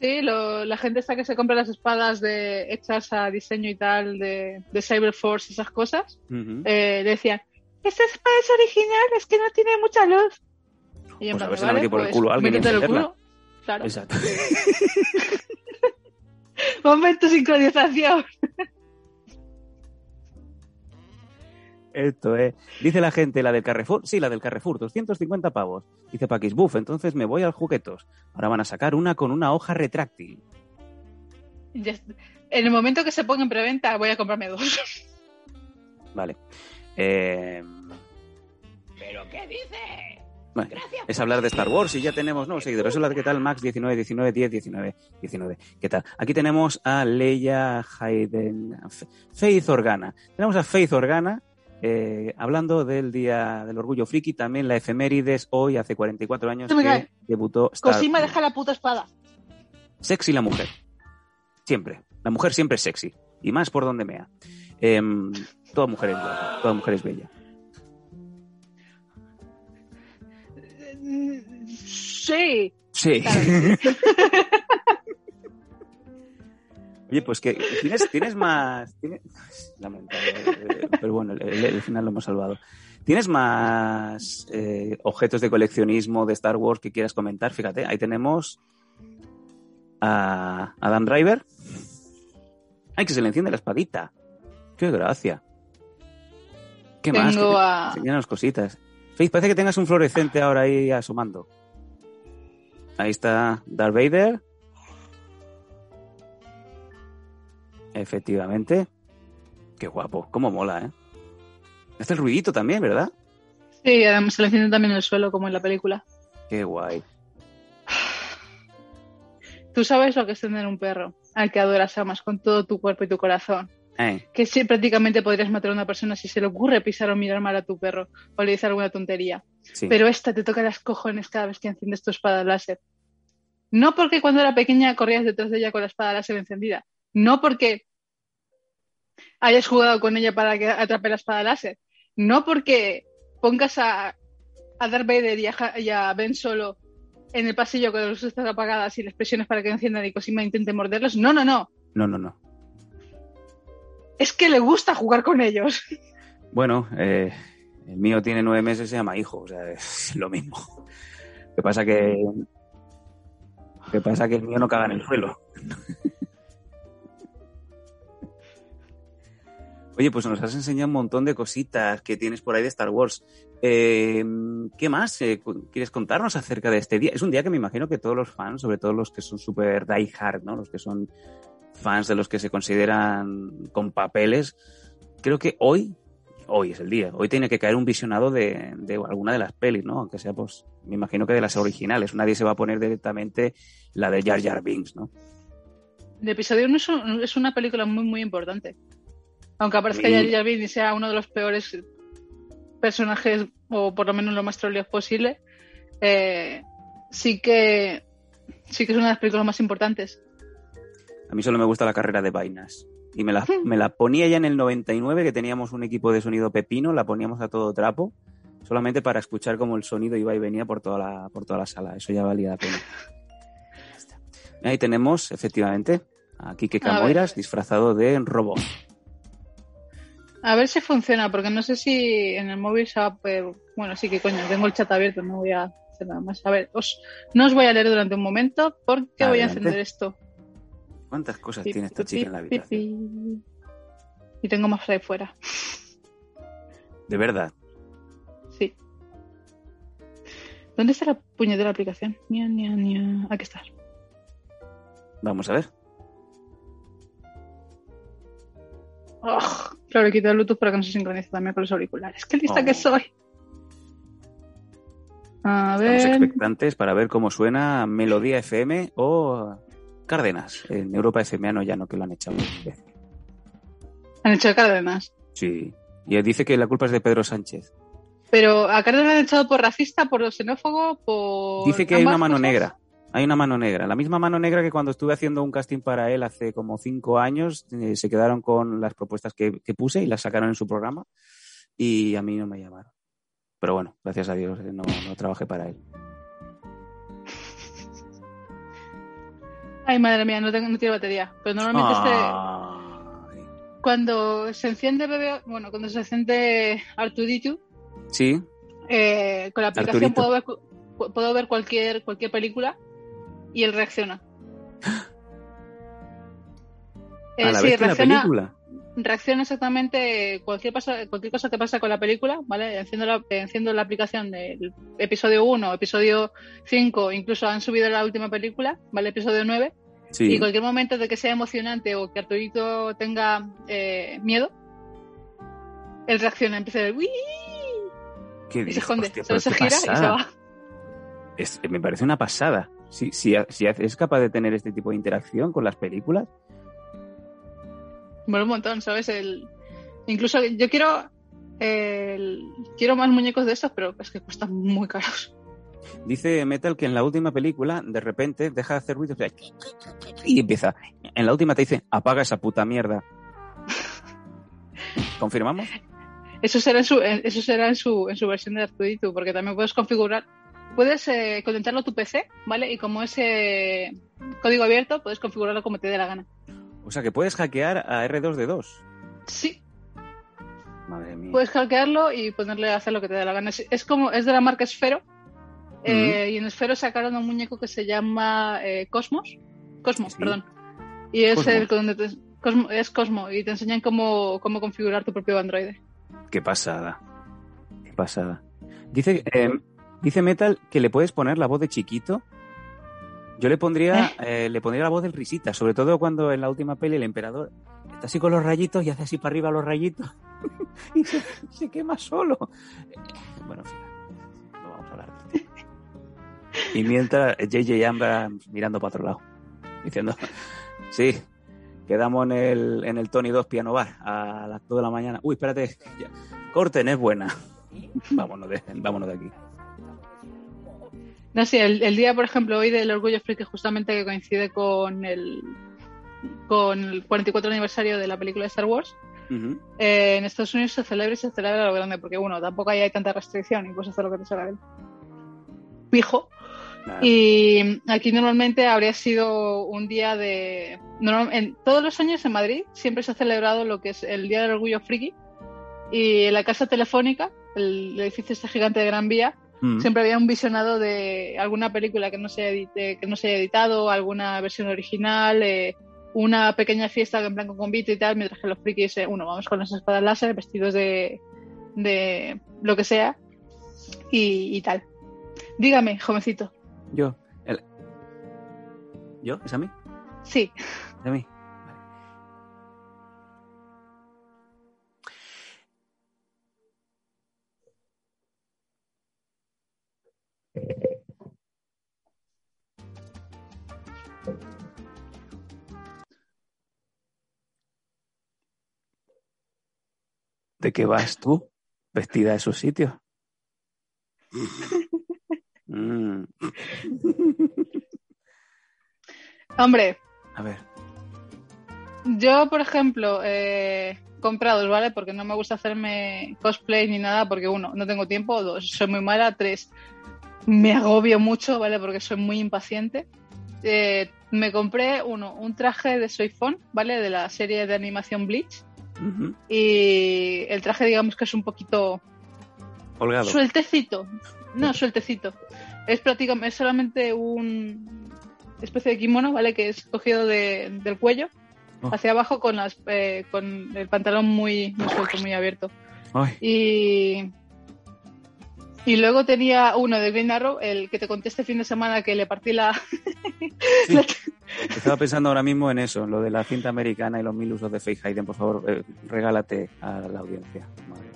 Sí, lo- la gente está que se compra las espadas de, hechas a diseño y tal de, de Cyberforce, esas cosas. Eh, decían, esta espada es original, es que no tiene mucha luz. Y en Pues a ver si la "Vale, metí por el pues, culo a alguien el encenderla". culo. Claro. Exacto. Momento sincronización. Esto es. Dice la gente, la del Carrefour. Sí, la del Carrefour, 250 pavos. Dice Paquis, buf, entonces me voy al juguetos. Ahora van a sacar una con una hoja retráctil. En el momento que se ponga en preventa, voy a comprarme dos. Vale. Eh, ¿Pero qué dice? bueno, es hablar de Star Wars y ya tenemos nuevos seguidores. Hola, ¿qué tal? Max 19, 19, 10, 19, 19. ¿Qué tal? Aquí tenemos a Leia Hayden, Faith Organa. Tenemos a Faith Organa eh, hablando del Día del Orgullo Friki. También la efemérides hoy, hace 44 años, que cae. debutó Star Cosima deja la puta espada. Sexy la mujer. Siempre. La mujer siempre es sexy. Y más por donde mea. Em, toda mujer es guapa. Toda mujer es bella. Sí. Sí. Claro. Oye, pues que tienes, tienes más. tienes- Lamentable, eh, pero bueno, el final lo hemos salvado. ¿Tienes más eh, objetos de coleccionismo de Star Wars que quieras comentar? Fíjate, ahí tenemos a Adam Driver. ¡Ay, que se le enciende la espadita! ¡Qué gracia! ¿Qué más? Tengo ¿Qué- a- cositas. Faith, parece que tengas un fluorescente ahora ahí asomando. Ahí está Darth Vader. Efectivamente. Qué guapo. Cómo mola, ¿eh? Hace el ruidito también, ¿verdad? Sí, además se le enciende también el suelo, como en la película. Qué guay. Tú sabes lo que es tener un perro al que adoras amas con todo tu cuerpo y tu corazón. Eh, Que sí, prácticamente podrías matar a una persona si se le ocurre pisar o mirar mal a tu perro o le alguna tontería. sí. Pero esta te toca las cojones cada vez que enciendes tu espada láser. No porque cuando era pequeña corrías detrás de ella con la espada láser encendida. No porque hayas jugado con ella para que atrape la espada láser. No porque pongas a, a Darth Vader y a, y a Ben Solo en el pasillo con las luces apagadas y las presiones para que enciendan y Cosima intente morderlos. No, no, no. No, no, no. Es que le gusta jugar con ellos. Bueno, eh, el mío tiene nueve meses y se llama hijo, o sea, es lo mismo. Lo que pasa que. Lo pasa que el mío no caga en el suelo. Oye, pues nos has enseñado un montón de cositas que tienes por ahí de Star Wars. Eh, ¿Qué más eh, quieres contarnos acerca de este día? Es un día que me imagino que todos los fans, sobre todo los que son súper die hard, ¿no? Los que son fans de los que se consideran con papeles, creo que hoy, hoy es el día, hoy tiene que caer un visionado de, de alguna de las pelis, ¿no? Aunque sea, pues, me imagino que de las originales. Nadie se va a poner directamente la de Jar Jar Binks, ¿no? El episodio 1 es, un- es una película muy, muy importante. Aunque aparezca Sí. Jar Jar Binks y sea uno de los peores personajes, o por lo menos lo más troleos posible, eh, sí que sí que es una de las películas más importantes. A mí solo me gusta la carrera de vainas. Y me la, me la ponía ya en el 99, que teníamos un equipo de sonido pepino, la poníamos a todo trapo, solamente para escuchar cómo el sonido iba y venía por toda la, por toda la sala. Eso ya valía la pena. Ahí tenemos, efectivamente, a ver. Camoiras disfrazado de robot. A ver si funciona, porque no sé si en el móvil se va a poder... Bueno, sí que coño, tengo el chat abierto, no voy a hacer nada más. A ver, os, no os voy a leer durante un momento porque voy a encender esto. ¿Cuántas cosas tiene esta chica en la habitación? Y tengo más ahí fuera. De verdad. ¿Dónde está la puñetera aplicación? Nia, nia, nia. Aquí está. Vamos a ver. Oh, claro, he quitado el Bluetooth para que no se sincronice también con los auriculares. ¡Qué lista Oh. que soy! A Estamos ver. expectantes para ver cómo suena Melodía FM o Cárdenas. En Europa FM ah, no, ya no, que lo han echado. Han hecho de Cárdenas. Sí. Y dice que la culpa es de Pedro Sánchez. Pero a Cárdenas lo han echado por racista, por xenófobo, por. Dice que hay una mano cosas. negra. Hay una mano negra. La misma mano negra que cuando estuve haciendo un casting para él hace como cinco años, eh, se quedaron con las propuestas que, que puse y las sacaron en su programa. Y a mí no me llamaron. Pero bueno, gracias a Dios eh, no, no trabajé para él. Ay, madre mía, no, tengo, no tiene batería. Pero normalmente este. Cuando se enciende bebé, bueno, cuando se enciende Artuditu, Sí, eh, con la aplicación puedo ver, puedo ver cualquier, cualquier película y él reacciona. Eh, a la sí, vez que la reacciona, película. reacciona exactamente cualquier, pasa- cualquier cosa que pasa con la película, ¿vale? Enciendo la, enciendo la aplicación del episodio 1, episodio 5, incluso han subido la última película, ¿vale? Episodio 9, Sí. y cualquier momento de que sea emocionante o que Arturito tenga eh, miedo, él reacciona, empieza a ver, "Uii", ¿Qué y se esconde, Hostia, se gira y se pasada. va. Es- me parece una pasada. Si, si, si es capaz de tener este tipo de interacción con las películas, Mola un montón, ¿sabes? El... Incluso yo quiero el- quiero más muñecos de estos, pero es que cuestan muy caros. Dice Metal que en la última película, de repente, deja de hacer ruido y empieza. En la última te dice, apaga esa puta mierda. ¿Confirmamos? Eso será en su, eso será en su, en su versión de Arturito, porque también puedes configurar, puedes eh, conectarlo a tu PC, ¿vale? Y como es eh, código abierto, puedes configurarlo como te dé la gana. O sea, que puedes hackear a R2D2. Sí, Madre mía. puedes hackearlo y ponerle a hacer lo que te dé la gana. Es, es como, es de la marca Esfero, eh, y en Esfero sacaron un muñeco que se llama eh, Cosmos. Cosmos, Sí. perdón. Y es Cosmos. el donde te- Cosmo, es Cosmo y te enseñan cómo, cómo configurar tu propio Android. Qué pasada. Qué pasada. Dice, eh, dice Metal que le puedes poner la voz de chiquito. Yo le pondría, eh, le pondría la voz del risita, sobre todo cuando en la última peli el emperador está así con los rayitos y hace así para arriba los rayitos y se, se quema solo. Bueno, en fin, Y mientras JJ Abrams mirando para otro lado, diciendo, sí, quedamos en el, en el Tony 2 Piano Bar a las 2 de la mañana. Uy, espérate, ya. corten, es buena. vámonos, de, vámonos de aquí. No sé, el, el día, por ejemplo, hoy del Orgullo Friki, justamente que coincide con el, con el 44 aniversario de la película de Star Wars, eh, en Estados Unidos se celebra y se celebra lo grande, porque bueno, tampoco ahí hay tanta restricción y puedes hacer lo que te salga del pijo. Y aquí normalmente habría sido un día de... normal- en, todos los años en Madrid siempre se ha celebrado lo que es el Día del Orgullo Friki y en la Casa Telefónica, el edificio este gigante de Gran Vía, Mm. siempre había un visionado de alguna película que no se, edite- que no se haya editado, alguna versión original, eh, una pequeña fiesta en plan con convite y tal, mientras que los frikis, eh, uno, vamos con las espadas láser, vestidos de, de lo que sea y, y tal. Dígame, jovencito. Yo. el- ¿Yo? ¿Es a mí? Sí. ¿Es a mí? Vale. ¿De qué vas tú? Vestida de esos sitios. Mm. Hombre, A ver. yo, por ejemplo, eh, comprados, ¿vale? Porque no me gusta hacerme cosplay ni nada, porque uno, no tengo tiempo, dos, soy muy mala, tres, me agobio mucho, ¿vale? Porque soy muy impaciente. Eh, me compré uno, un traje de Soy Fon, ¿vale? De la serie de animación Bleach. Y el traje, digamos que es un poquito Holgado. sueltecito. No, sueltecito. Es prácticamente, es solamente un especie de kimono, ¿vale? Que es cogido de- del cuello Oh. hacia abajo con las eh, con el pantalón muy, muy suelto, muy abierto. Ay, Y Y luego tenía uno de Green Arrow, el que te conté este fin de semana que le partí la... Sí. Estaba pensando ahora mismo en eso, lo de la cinta americana y los mil usos de Faith Hayden. Por favor, eh, regálate a la audiencia. Madre.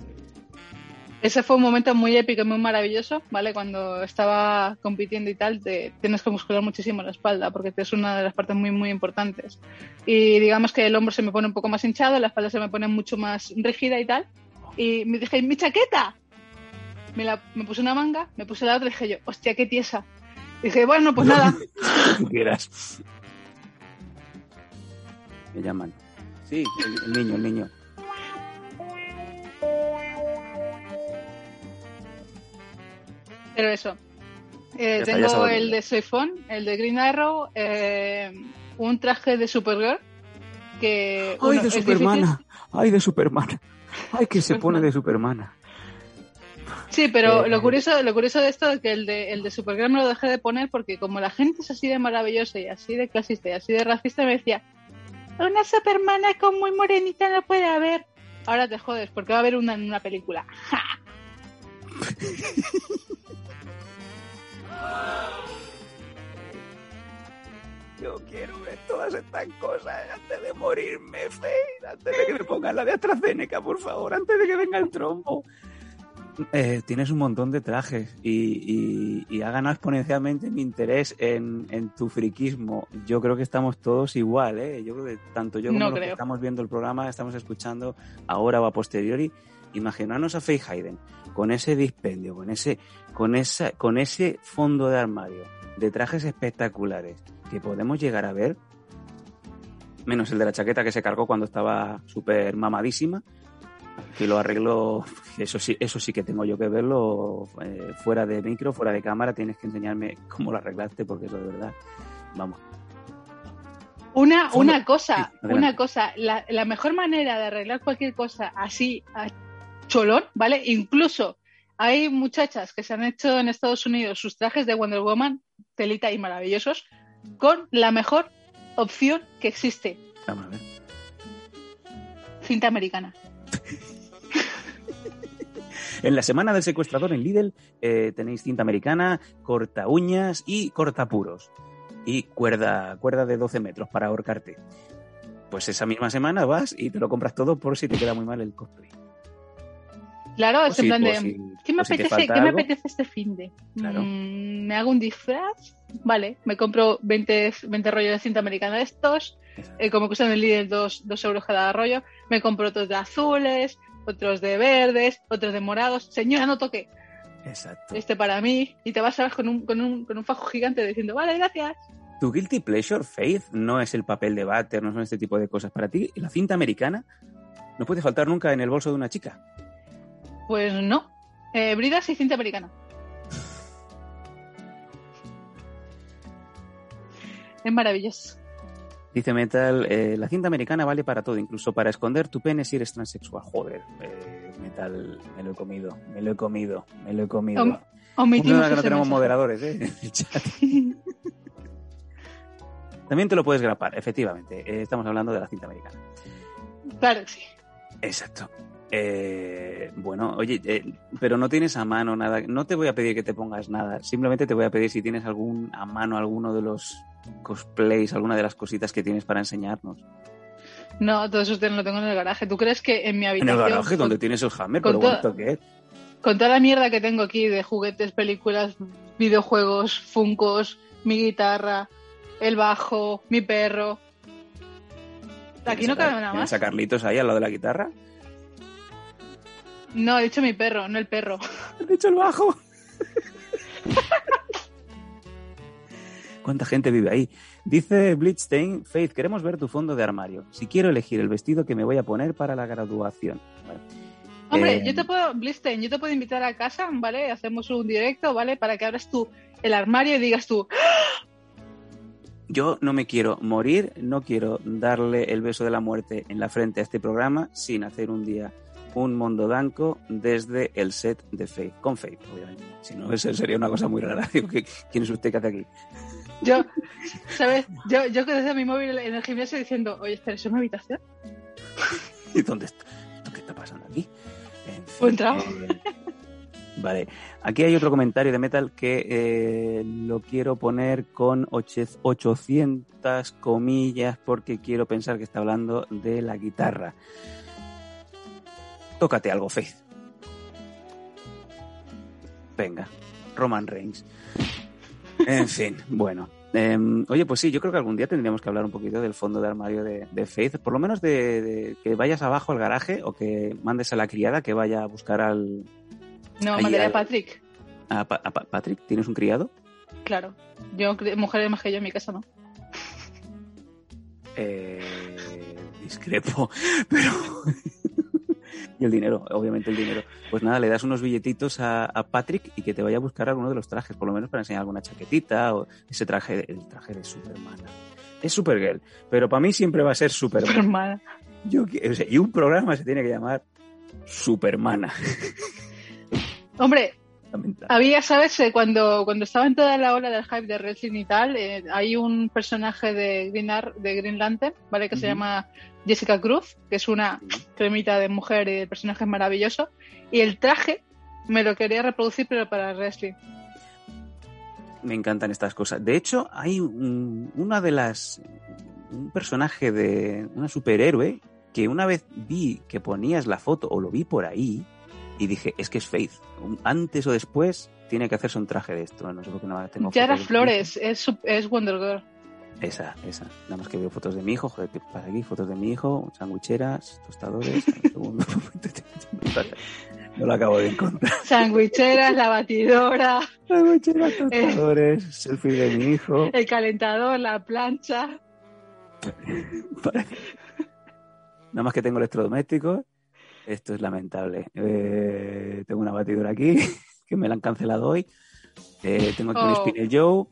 Ese fue un momento muy épico y muy maravilloso, ¿vale? Cuando estaba compitiendo y tal, te, tienes que muscular muchísimo la espalda porque es una de las partes muy, muy importantes. Y digamos que el hombro se me pone un poco más hinchado, la espalda se me pone mucho más rígida y tal. Y me dije, ¿mi chaqueta? Me, la, me puse una manga, me puse la otra y dije yo, hostia, qué tiesa. dije, bueno, pues nada. Tú quieras. Me llaman. Sí, el, el niño, el niño. Pero eso. Eh, tengo el de Soifón, el de Green Arrow, eh, un traje de Supergirl que... ¡Ay, bueno, de Supermana! ¡Ay, de Supermana! ¡Ay, que se pone de Supermana! Sí, pero Eh, lo curioso, lo curioso de esto es que el de, el de Supergirl me lo dejé de poner porque como la gente es así de maravillosa y así de clasista y así de racista, me decía, una Supermana con muy morenita no puede haber. Ahora te jodes, porque va a haber una en una película. Yo quiero ver todas estas cosas antes de morirme, Faith. Antes de que me pongan la de AstraZeneca, por favor. Antes de que venga el trombo. Eh, tienes un montón de trajes y, y- y ha ganado exponencialmente mi interés en, en tu friquismo. Yo creo que estamos todos igual, ¿eh? Yo creo que tanto yo como No los que estamos viendo el programa, estamos escuchando ahora o a posteriori. Imaginarnos a Faye Hayden con ese dispendio, con ese, con esa, con ese fondo de armario de trajes espectaculares que podemos llegar a ver, menos el de la chaqueta que se cargó cuando estaba súper mamadísima, que lo arregló, eso sí, eso sí que tengo yo que verlo eh, fuera de micro, fuera de cámara, tienes que enseñarme cómo lo arreglaste, porque eso de verdad, vamos. Una, una cosa, Sí, una cosa, la, la mejor manera de arreglar cualquier cosa así a cholón, ¿vale? Incluso hay muchachas que se han hecho en Estados Unidos sus trajes de Wonder Woman, telita y maravillosos, con la mejor opción que existe, Vamos a ver. cinta americana. En la semana del secuestrador en Lidl eh, tenéis cinta americana, corta uñas y corta puros. Y cuerda, cuerda de 12 metros para ahorcarte. Pues esa misma semana vas y te lo compras todo por si te queda muy mal el cosplay. Claro, es en plan de, si- ¿qué me si apetece, ¿qué me apetece este fin de? Claro. Mm, ¿Me hago un disfraz? Vale, me compro 20, 20 rollos de cinta americana de estos, eh, como cuestan en el dos, dos euros cada rollo, me compro otros de azules, otros de verdes, otros de morados. Señora, no toque, Exacto. este para mí. Y te vas a ver con un, con un, con un fajo gigante diciendo, vale, gracias. Tu guilty pleasure, Faith, no es el papel de váter, no son este tipo de cosas. Para ti, la cinta americana no puede faltar nunca en el bolso de una chica. Pues no. Eh, bridas y cinta americana. Es maravilloso. Dice Metal, eh, la cinta americana vale para todo, incluso para esconder tu pene si eres transexual. Joder, eh, Metal, me lo he comido, me lo he comido, me lo he comido. Om- Un Omitimos problema que no tenemos mensaje. moderadores, ¿eh? en el chat. También te lo puedes grapar, efectivamente. Eh, estamos hablando de la cinta americana. Claro que sí. Exacto. Eh, bueno, oye, eh, pero no tienes a mano nada. No te voy a pedir que te pongas nada. Simplemente te voy a pedir si tienes algún a mano alguno de los cosplays, alguna de las cositas que tienes para enseñarnos. No, todo eso te- lo tengo en el garaje. ¿Tú crees que en mi En habitación, el garaje con, donde tienes el hammer, pero que es. con toda la mierda que tengo aquí de juguetes, películas, videojuegos, funcos, mi guitarra, el bajo, mi perro. Aquí no ¿Tienes cabe nada ¿Tienes más. a Carlitos ahí al lado de la guitarra? No, he dicho mi perro, no el perro. Has dicho el bajo. ¿Cuánta gente vive ahí? Dice Blitzstein, Faith, queremos ver tu fondo de armario. Si quiero elegir el vestido que me voy a poner para la graduación. Vale. Hombre, Eh, yo te puedo, Blisten, yo te puedo invitar a casa, ¿vale? Hacemos un directo, ¿vale? Para que abras tú el armario y digas tú, Yo no me quiero morir, no quiero darle el beso de la muerte en la frente a este programa sin hacer un día un Mondodanco desde el set de Faith, con Faith, obviamente. Si no, eso sería una cosa muy rara. Digo, ¿qué- ¿Quién es usted que hace aquí? yo, ¿sabes? Yo, yo que desde mi móvil en el gimnasio diciendo, oye, espera, ¿es una habitación? ¿Y dónde está? ¿Esto qué está pasando aquí? En fin, Buen trabajo. eh, Vale, aquí hay otro comentario de Metal que eh, lo quiero poner con 800 comillas porque quiero pensar que está hablando de la guitarra. Tócate algo, Faith. Venga, Roman Reigns. En fin, bueno. Em, oye, pues sí, yo creo que algún día tendríamos que hablar un poquito del fondo de armario de, de Faith, por lo menos de, de que vayas abajo al garaje o que mandes a la criada que vaya a buscar al, No, mandaré a Patrick. a Pa- a Pa- Patrick. ¿Tienes un criado? Claro. Yo, mujeres más que yo en mi casa, ¿no? Eh, discrepo, pero... y el dinero, obviamente el dinero. Pues nada, le das unos billetitos a, a Patrick y que te vaya a buscar alguno de los trajes, por lo menos para enseñar alguna chaquetita o ese traje, el traje de Superman. Es Supergirl, pero para mí siempre va a ser Superman. Hermana. Yo, qui- o sea, y un programa se tiene que llamar Supermana. Hombre, Había, ¿sabes? Eh, Cuando, cuando estaba en toda la ola del hype de wrestling y tal, eh, hay un personaje de Green, Ar- de Green Lantern, ¿vale? Que se llama Jessica Cruz, que es una cremita de mujer y el personaje es maravilloso. Y el traje me lo quería reproducir, pero para wrestling. Me encantan estas cosas. De hecho, hay un- una de las. Un personaje de. Una superhéroe que una vez vi que ponías la foto o lo vi por ahí y dije, es que es Faith. Antes o después tiene que hacerse un traje de esto. No sé por qué no tengo Yara Flores es, es Wonder Girl. Esa, esa. Nada más que veo fotos de mi hijo. Joder, ¿qué pasa aquí? Fotos de mi hijo, sandwicheras, tostadores. Segundo. No lo acabo de encontrar. Sandwicheras, la batidora, Sandwicheras, tostadores, selfie de mi hijo. el calentador, la plancha. Nada más que tengo electrodomésticos. Esto es lamentable. Eh, tengo una batidora aquí que me la han cancelado hoy. Eh, tengo aquí un Oh. Spinel Joe.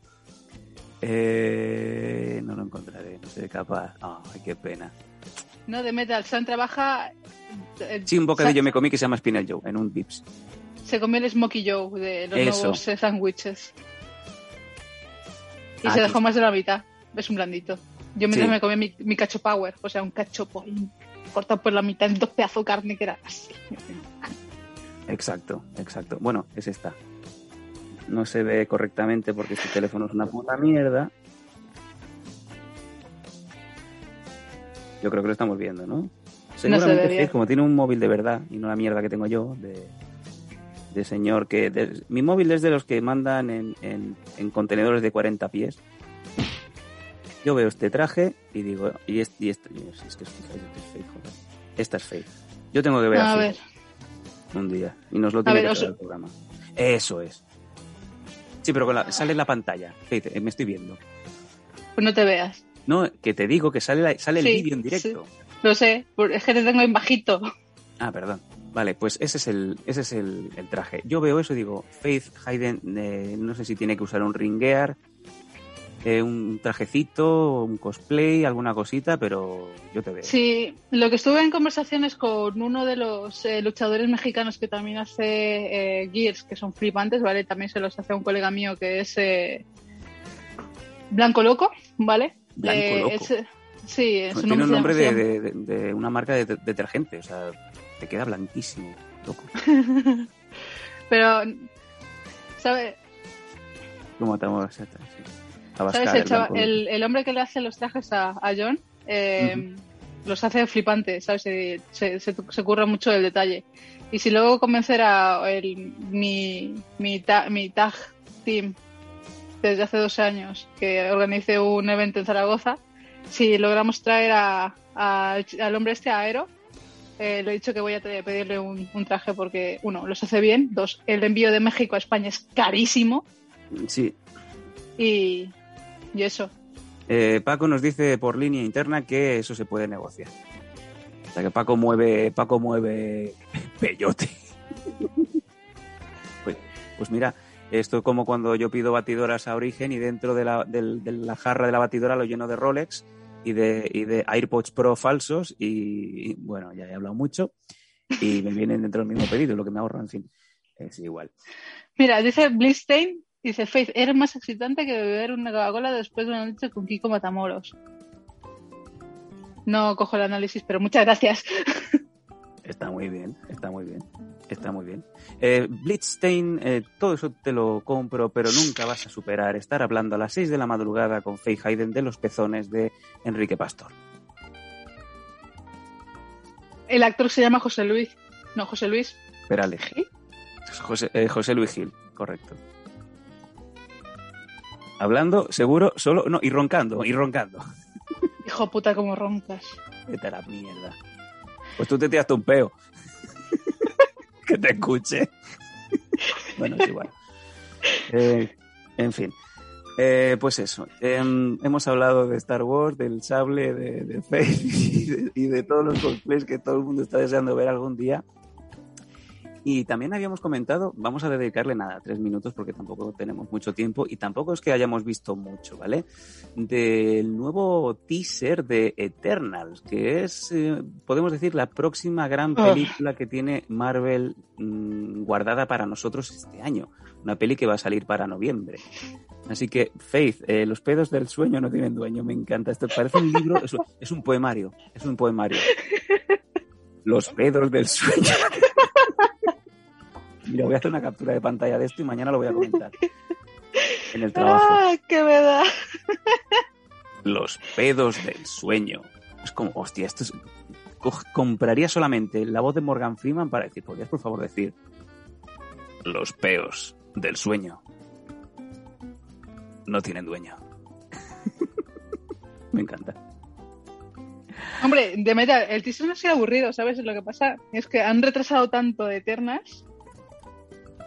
Eh, no lo encontraré, no seré capaz. Ay, qué pena. No, de Metal. Sam trabaja. eh, Sí, un bocadillo Sam- me comí que se llama Spinel Joe en un Vips. Se comió el Smoky Joe de los Eso. nuevos eh, sándwiches. Y Ah, se dejó más de la mitad. Es un blandito. Yo mientras Sí. me comía mi, mi cacho power, o sea, un cachopo ahí, cortado por la mitad en dos pedazos de carne que era así. Exacto, exacto. Bueno, es esta. No se ve correctamente porque este teléfono es una puta mierda. Yo creo que lo estamos viendo, ¿no? Seguramente. Faith, como tiene un móvil de verdad y no la mierda que tengo yo, de, de señor que... de- mi móvil es de los que mandan en, en- en contenedores de 40 pies. Yo veo este traje y digo, y, es, y este, y es, que es, es Faith, joder. Esta es Faith. Yo tengo que ver a, A ver, un día. Y nos lo tiene ver, que os- traer el programa. Eso es. Sí, pero con la- sale en la pantalla. Faith, eh, me estoy viendo. pues no te veas. No, que te digo que sale, la- sale el Sí, vídeo en directo. Lo sé, es que te tengo en bajito. Ah, perdón. Vale, pues ese es el, ese es el, el traje. Yo veo eso y digo, Faith Hayden, eh, no sé si tiene que usar un ring gear, eh, un trajecito, un cosplay, alguna cosita, pero yo te veo. Sí, lo que estuve en conversaciones con uno de los eh, luchadores mexicanos que también hace eh, Gears, que son flipantes, ¿vale? También se los hace a un colega mío que es eh, Blanco Loco, ¿vale? Blanco Loco. es- sí, Tiene un nombre de, se de- de- de una marca de de- detergente, o sea, te queda blanquísimo, loco. Pero, ¿sabes? Como estamos. Abascal, ¿Sabes? El, el chava- blanco el- el hombre que le hace los trajes a, a John eh, los hace flipantes, ¿sabes? Se, se, se, se curra mucho el detalle. Y si luego convencer a el, mi, mi, ta- mi tag team desde hace dos años que organice un evento en Zaragoza, si logramos traer a, a- al hombre este, a Aero, eh, le he dicho que voy a pedirle un, un traje porque, uno, los hace bien, dos, el envío de México a España es carísimo Sí. y, y eso. Eh, Paco nos dice por línea interna que eso se puede negociar. O sea que Paco mueve, Paco mueve peyote. pues, pues mira, esto es como cuando yo pido batidoras a origen y dentro de la, de la jarra de la batidora lo lleno de Rolex y de, y de AirPods Pro falsos y, y, bueno, ya he hablado mucho y me vienen dentro del mismo pedido, lo que me ahorro, en fin, es igual. Mira, dice Blistein, dice Faith, eres más excitante que beber una Coca-Cola después de una noche con Kiko Matamoros. No cojo el análisis, pero muchas gracias. Está muy bien, está muy bien, está muy bien. Eh, Blitzstein, eh, todo eso te lo compro, pero nunca vas a superar estar hablando a las 6 de la madrugada con Faye Hayden de los pezones de Enrique Pastor. El actor se llama José Luis. No, José Luis. Perales. ¿Gil? José, eh, José Luis Gil, correcto. Hablando, seguro, solo, no, y roncando, y roncando. Hijo puta, como roncas. Vete a la mierda. Pues tú te tiraste un peo. que te escuche. bueno, es igual. Eh, en fin. Eh, pues eso. Em, hemos hablado de Star Wars, del sable, de, de Faith y de, y de todos los cosplays que todo el mundo está deseando ver algún día. Y también habíamos comentado, vamos a dedicarle nada, tres minutos porque tampoco tenemos mucho tiempo y tampoco es que hayamos visto mucho, ¿vale? Del nuevo teaser de Eternals, que es, eh, podemos decir, la próxima gran Ah. película que tiene Marvel mm, guardada para nosotros este año. Una peli que va a salir para noviembre. Así que, Faith, eh, los pedos del sueño no tienen dueño, me encanta. Esto parece un libro, es, es un poemario, es un poemario. Los pedos del sueño. Mira, voy a hacer una captura de pantalla de esto y mañana lo voy a comentar. En el trabajo. ¡Ah, qué me da! Los pedos del sueño. Es como, hostia, esto es... co- Compraría solamente la voz de Morgan Freeman para decir, ¿podrías por favor decir los peos del sueño no tienen dueño? Me encanta. Hombre, de metal, el teaser no ha sido aburrido, ¿sabes? Lo que pasa es que han retrasado tanto de Eternas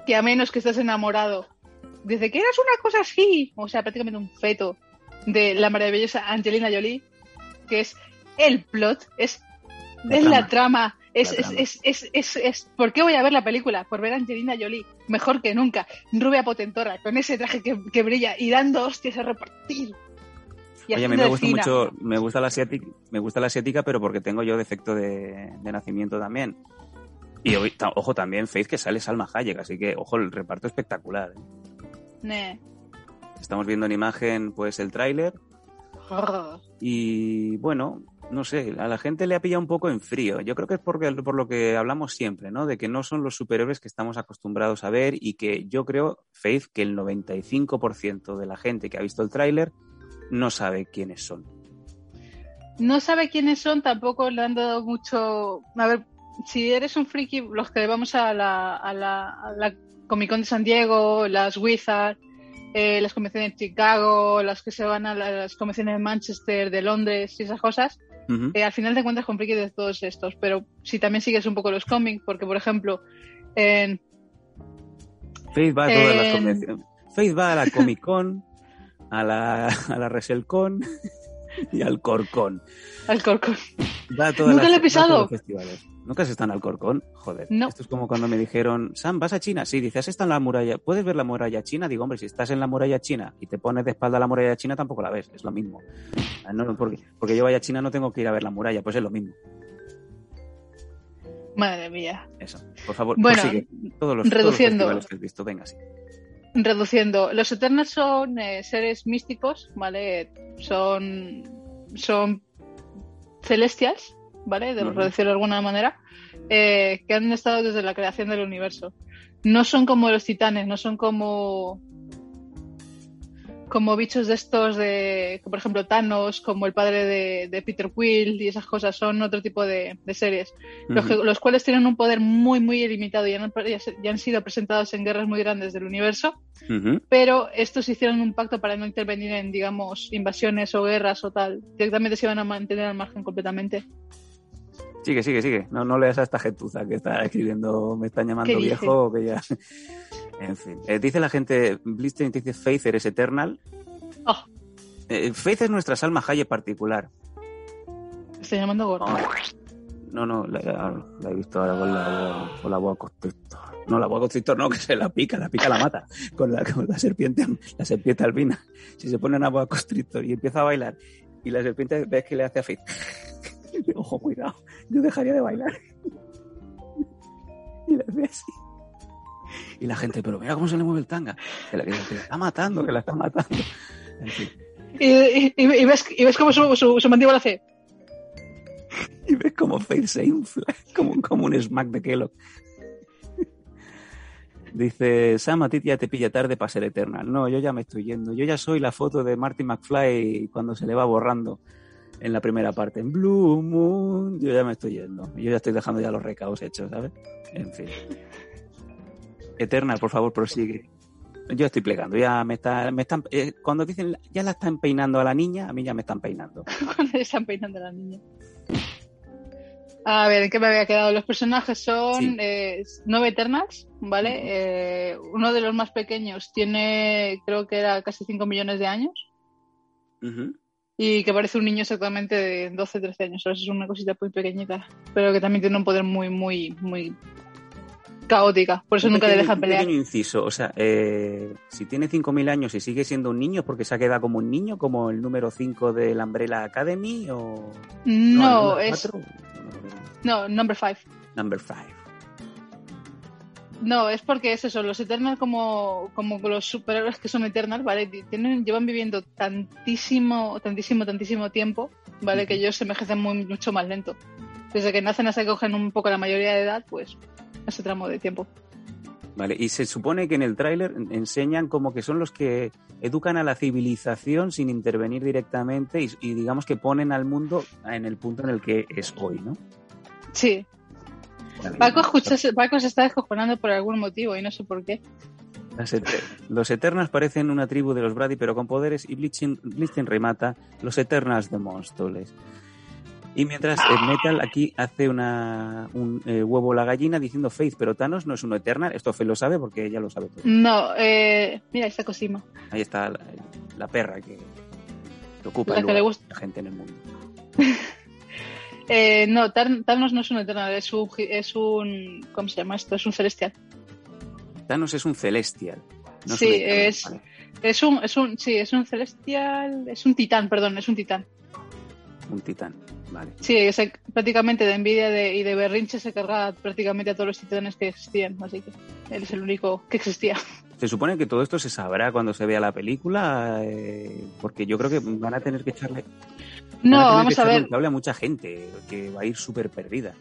que a menos que estés enamorado desde que eras una cosa así, o sea, prácticamente un feto de la maravillosa Angelina Jolie, que es el plot, es, La es trama. la trama. Es, La es, trama. es, es, es, es- ¿Por qué voy a ver la película? Por ver a Angelina Jolie, mejor que nunca, rubia potentora, con ese traje que, que brilla y dando hostias a repartir. Y Oye, a mí me gusta mucho, me gusta la asiática, me gusta la asiática, pero porque tengo yo defecto de, de nacimiento también. Y ojo, también Faith que sale Salma Hayek, así que ojo, el reparto espectacular. ¿eh? Estamos viendo en imagen pues el tráiler y bueno, no sé, a la gente le ha pillado un poco en frío. Yo creo que es porque, por lo que hablamos siempre, ¿no? De que no son los superhéroes que estamos acostumbrados a ver y que yo creo, Faith, que el 95% de la gente que ha visto el tráiler no sabe quiénes son. no sabe quiénes son, tampoco le han dado mucho. A ver, si eres un friki, los que vamos a la, a la, a la Comic Con de San Diego, las Wizard, eh, las convenciones de Chicago, las que se van a las convenciones de Manchester, de Londres y esas cosas, eh, al final te encuentras con frikis de todos estos. Pero si también sigues un poco los cómics, porque por ejemplo, en Faith va a todas las En- convenciones. Faith va a la Comic Con, a la, a la Reselcon y al Corcon. Alcorcón, Va a todas Nunca las- he va a pisado. todos los festivales. ¿Nunca has estado en Alcorcón? Joder. No. Esto es como cuando me dijeron, Sam, ¿vas a China? Sí, dices, ¿has estado en la muralla? ¿Puedes ver la muralla china? Digo, hombre, si estás en la muralla china y te pones de espalda a la muralla china, tampoco la ves. Es lo mismo. Ah, no, porque, porque yo vaya a China no tengo que ir a ver la muralla, pues es lo mismo. madre mía. Eso. Por favor, Bueno, todos los, todos los reduciendo. que has visto. Venga, sí. reduciendo, los Eternals son eh, seres místicos, ¿vale? Son, son celestials, ¿vale? De, por decirlo de alguna manera, eh, que han estado desde la creación del universo. No son como los titanes, no son como como bichos de estos de, por ejemplo, Thanos, como el padre de, de Peter Quill y esas cosas, son otro tipo de, de series los, que- Ujú. los cuales tienen un poder muy, muy ilimitado y han, ya han sido presentados en guerras muy grandes del universo, pero estos hicieron un pacto para no intervenir en, digamos, invasiones o guerras o tal. Directamente se iban a mantener al margen completamente. Sigue, sigue, sigue. No, no leas a esta gentuza que está escribiendo, me están llamando viejo o que ya. en fin. Eh, dice la gente, Blister dice Faith, eres eternal. Oh. Eh, Faith es nuestra Salma Hayek particular. Estoy llamando gordo. No, no, la, la he visto ahora con la, con la boa constrictor. No, la boa constrictor no, que se la pica, la pica la mata. Con la, con la serpiente, la serpiente albina. Si se pone una boa constrictor y empieza a bailar y la serpiente ves que le hace a Faith. Ojo, cuidado, yo dejaría de bailar. Y la hace así. Y la gente, pero mira cómo se le mueve el tanga. Que la, que la está matando, que la está matando. En fin. Y, y- y ves, y ves cómo su, su, su mandíbula hace. Y ves como Faith se infla, como, como un smack de Kellogg. Dice, Sam, a ti ya te pilla tarde para ser Eternal. No, yo ya me estoy yendo. Yo ya soy la foto de Marty McFly cuando se le va borrando en la primera parte. En Blue Moon, yo ya me estoy yendo. Yo ya estoy dejando ya los recaos hechos, ¿sabes? En fin. Eternal, por favor, prosigue. Yo estoy plegando, ya me, está, me están... eh, cuando dicen ya la están peinando a la niña, a mí ya me están peinando. Cuando le están peinando a la niña. A ver, ¿en qué me había quedado? Los personajes son Sí. eh, nueve Eternals, ¿vale? Eh, uno de los más pequeños tiene, creo que era casi 5 millones de años. Ujú. Y que parece un niño exactamente de 12, 13 años. O sea, es una cosita muy pequeñita. Pero que también tiene un poder muy, muy, muy caótica. Por eso Un nunca le dejan un pelear. pequeño inciso, o sea, eh, si tiene 5.000 años y sigue siendo un niño, ¿es porque se ha quedado como un niño, como el número 5 de la Umbrella Academy? O... No, es. cuatro. No, number 5. Number 5. No, es porque es eso, los Eternals como, como los superhéroes que son Eternals, ¿vale? Tienen, llevan viviendo tantísimo, tantísimo, tantísimo tiempo, ¿vale? Que ellos se envejecen muy, mucho más lento. Desde que nacen hasta que cogen un poco la mayoría de edad, pues ese tramo de tiempo. Vale, y se supone que en el tráiler enseñan como que son los que educan a la civilización sin intervenir directamente y, y digamos que ponen al mundo en el punto en el que es hoy, ¿no? Sí. Paco, escuchas, Paco se está descojonando por algún motivo y no sé por qué. Eter- los Eternals parecen una tribu de los Brady pero con poderes y Blitzen, remata los Eternals de Móstoles. Y mientras el Metal aquí hace una, un eh, huevo la gallina diciendo Faith, pero Thanos no es un Eternal, esto Faith lo sabe porque ella lo sabe todo. No, eh, mira, esta Cosima. Ahí está la, la perra que, que ocupa La el que le gusta. la gente en el mundo. Eh, no, Thanos no es un Eternal, es un, es un. ¿Cómo se llama esto? Es un Celestial. Thanos es un Celestial. no Sí, un Eternal, es- vale. Es un, es un, sí, es un Celestial. Es un Titán, perdón, es un Titán. Un titán, vale. Sí, prácticamente de envidia de- y de berrinche se carga prácticamente a todos los titanes que existían, así que él es el único que existía. Se supone que todo esto se sabrá cuando se vea la película, eh, porque yo creo que van a tener que echarle, No, vamos a ver. un cable a mucha gente que va a ir súper perdida.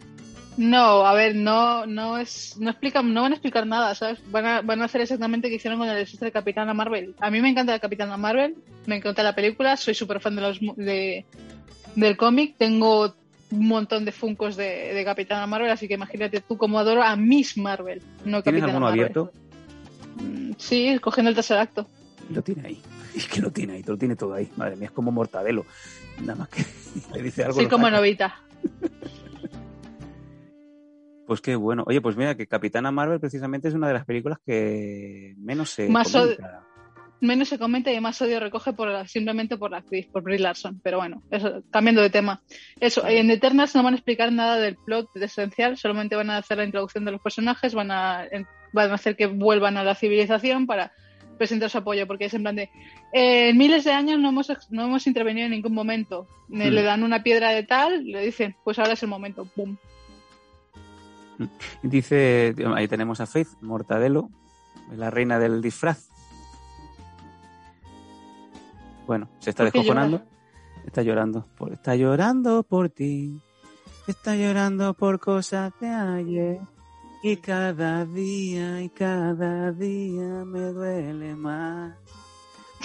No, a ver, no, no es, no explican, no van a explicar nada, ¿sabes? Van a, van a hacer exactamente lo que hicieron con el desastre de Capitana Marvel. A mí me encanta la Capitana Marvel, me encanta la película, soy súper fan de los de, del cómic, tengo un montón de funcos de, de Capitana Marvel, así que imagínate tú cómo adoro a Miss Marvel, no ¿Tienes Capitana alguno Marvel. abierto? Mm, Sí, cogiendo el tercer acto. Lo tiene ahí. Es que lo tiene ahí, te lo tiene todo ahí. Madre mía, es como Mortadelo. Nada más que le dice algo. Soy como novita. Pues qué bueno. Oye, pues mira que Capitana Marvel precisamente es una de las películas que menos se Más comenta. Menos se comenta y más odio recoge por la- simplemente por la actriz, por Brie Larson. Pero bueno, eso, cambiando de tema. Eso, en Eternals no van a explicar nada del plot de esencial, solamente van a hacer la introducción de los personajes, van a, van a hacer que vuelvan a la civilización para presentar su apoyo, porque es en plan de, eh, en miles de años no hemos, no hemos intervenido en ningún momento. Le Mm. le dan una piedra de tal, le dicen, pues ahora es el momento. ¡Bum! Dice, ahí tenemos a Faith, Mortadelo, la reina del disfraz. Bueno, se está ¿Por qué descojonando. llora? Está llorando. Por, está llorando por ti. Está llorando por cosas de ayer. Y cada día y cada día me duele más.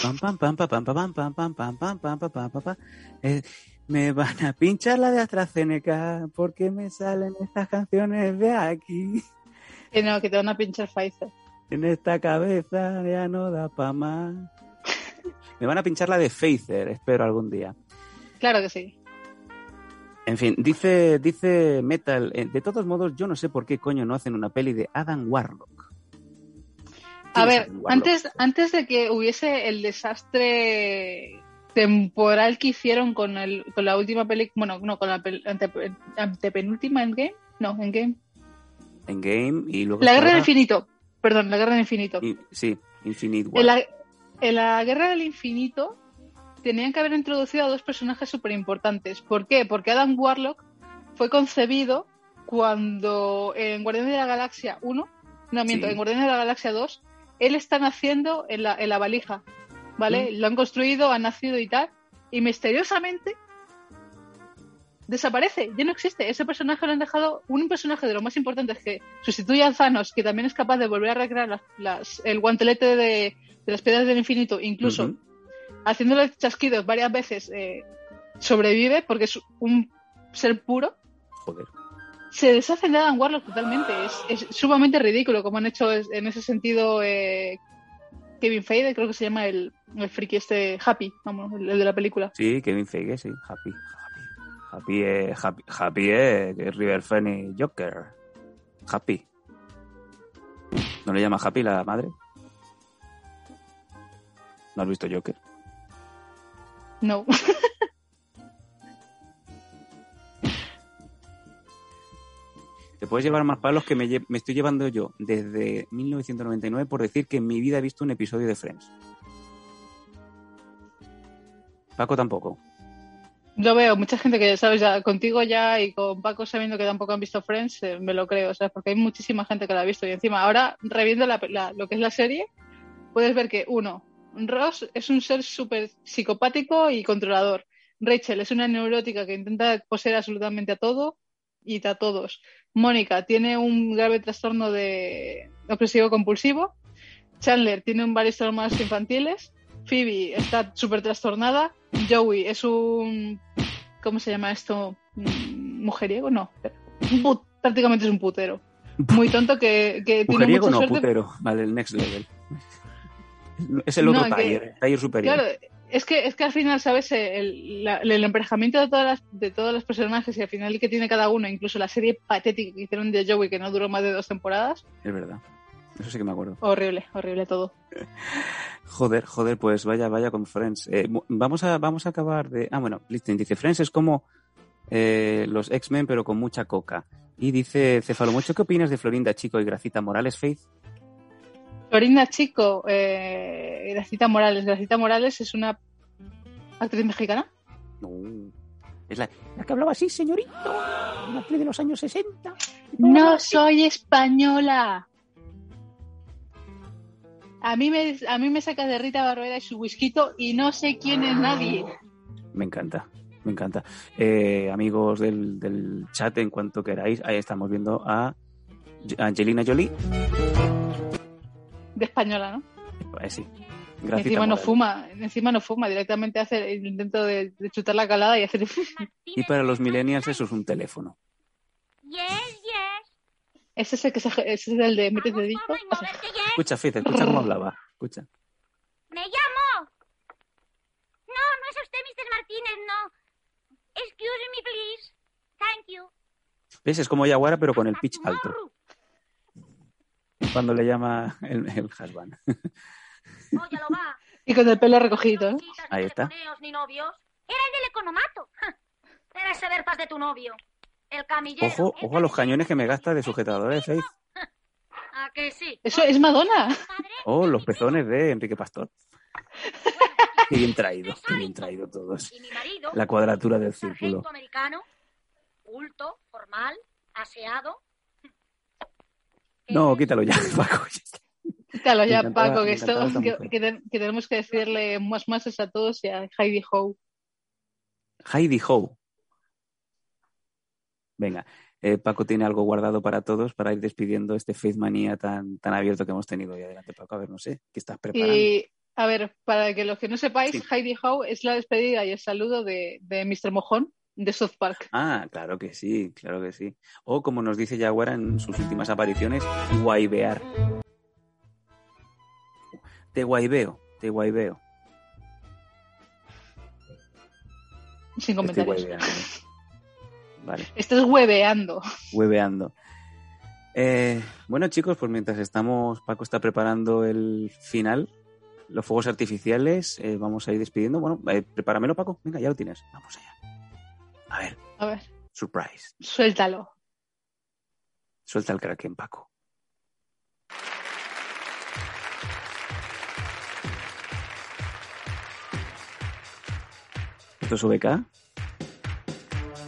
Pam, pam, pam, pam, pam, pam, pam, pam, pam, pam, pam, pam, pam, pam, pam. Eh, me van a pinchar la de AstraZeneca porque me salen estas canciones de aquí. Que no, que te van a pinchar Pfizer. En esta cabeza ya no da pa' más. Me van a pinchar la de Phaser, espero algún día. Claro que sí. En fin, dice, dice Metal, eh, de todos modos, yo no sé por qué coño no hacen una peli de Adam Warlock. A ¿Quién es ver, Warlock? antes, antes de que hubiese el desastre temporal que hicieron con, el, con la última película, bueno, no, con la pel- ante- antepenúltima en game, no, en game. En Game y luego... La Guerra del Infinito, perdón, la Guerra del Infinito. y- sí, Infinite War. En la, en la Guerra del Infinito tenían que haber introducido a dos personajes súper importantes. ¿Por qué? Porque Adam Warlock fue concebido cuando en Guardianes de la Galaxia 1, no miento, Sí. en Guardianes de la Galaxia 2, él está naciendo en la, en la valija, ¿vale? Mm. Lo han construido, ha nacido y tal, y misteriosamente desaparece, ya no existe. Ese personaje lo han dejado, un personaje de lo más importante es que sustituye a Thanos, que también es capaz de volver a recrear las, las- el guantelete de, de las piedras del infinito, incluso. Haciéndole chasquidos varias veces, eh, sobrevive porque es un ser puro. Joder. Se deshacen de Adam Warlock totalmente. Es, es sumamente ridículo como han hecho es- en ese sentido eh, Kevin Feige, creo que se llama el, el friki este Happy, vamos, el, el de la película. Sí, Kevin Feige, sí. Happy. Happy. Happy, eh, happy, happy eh, es River Phoenix Joker. Happy. ¿No le llama Happy la madre? ¿No has visto Joker? No. Te puedes llevar más palos que me, lle- me estoy llevando yo desde 1999 por decir que en mi vida he visto un episodio de Friends. Paco tampoco. Lo veo, mucha gente que, sabes, ya contigo ya y con Paco sabiendo que tampoco han visto Friends, eh, me lo creo, ¿sabes? Porque hay muchísima gente que la ha visto. Y encima, ahora, reviendo la, la- lo que es la serie, puedes ver que, uno, Ross es un ser súper psicopático y controlador. Rachel es una neurótica que intenta poseer absolutamente a todo y a todos. Mónica tiene un grave trastorno de obsesivo compulsivo. Chandler tiene un varios traumas infantiles. Phoebe está súper trastornada. Joey es un. ¿Cómo se llama esto? Mm, ¿Mujeriego? No. Put- prácticamente es un putero. Muy tonto que, que tiene Mujeriego mucha no, suerte. putero. Vale, el next level. Es el otro No, que- taller, taller superior. Claro, es que, es que al final, ¿sabes? El, la- el emparejamiento de, todas las, de todos los personajes y al final el que tiene cada uno, incluso la serie patética que hicieron de Joey, que no duró más de dos temporadas, Es verdad. Eso sí que me acuerdo. horrible, horrible todo. Joder, joder, pues vaya, vaya con Friends. Eh, vamos, a, vamos a acabar de. Ah, bueno, Listin dice: Friends es como eh, los X-Men, pero con mucha coca. Y dice Cefalomocho: ¿qué opinas de Florinda Chico y Gracita Morales, Faith? Florinda Chico, eh, Gracita Morales. Gracita Morales es una actriz mexicana. No. Es la, la que hablaba así, señorito. Una actriz de los años 60. No soy española. A mí me, a mí me saca de Rita Barbera y su whisky y no sé quién es nadie. Me encanta, me encanta. Eh, amigos del, del chat, en cuanto queráis, ahí estamos viendo a Angelina Jolie. De española, ¿no? Sí. Gracita encima no fuma, encima no fuma, directamente hace el intento de, de chutar la calada y hacer... Y para los millennials eso es un teléfono. Yes, yes. Ese es el que se, ese es el de metes moverte, yes. Escucha, Faith, escucha cómo hablaba. Escucha. Me llamo. No, no es usted, Mr. Martínez, no. Excuse me, please. Thank you. ¿Ves? Es como Yaguara, pero con el pitch alto. Cuando le llama el, el husband. Ya lo va. Y con el pelo recogido, ¿eh? Ahí está. telefoneos, ni novios. Era el del economato. Ja. Debes saber paz de tu novio. El camillero. Ojo, el ojo a los cañones que me gasta de el sujetador de Faith. ¿A que sí? Eso es Madonna. Oh, los pezones de Enrique Pastor. Qué bien traído, qué bien traído todos. La cuadratura del círculo. americano, culto, formal, aseado. No, quítalo ya, Paco. Quítalo ya, Paco, que, esto, que, tenemos que decirle más más a todos y a Heidi Ho. Heidi Ho. Venga, eh, Paco tiene algo guardado para todos para ir despidiendo este Faith Manía tan, tan abierto que hemos tenido hoy. Adelante, Paco, a ver, no sé, ¿qué estás preparando? Y, a ver, para que los que no sepáis, Sí. Heidi Ho es la despedida y el saludo de, de Mr. Mojón de South Park. Ah, claro que sí, claro que sí. O como nos dice Jaguar en sus últimas apariciones, guaibear. Te guaibeo, te guaibeo. Sin comentarios. Vale, Estás hueveando. hueveando. Eh, bueno, chicos, pues mientras estamos, Paco está preparando el final, los fuegos artificiales, eh, vamos a ir despidiendo. Bueno, eh, prepáramelo, Paco. Venga, ya lo tienes. Vamos allá. A ver, A ver, surprise. suéltalo. Suelta el kraken, Paco. ¿Esto es VK?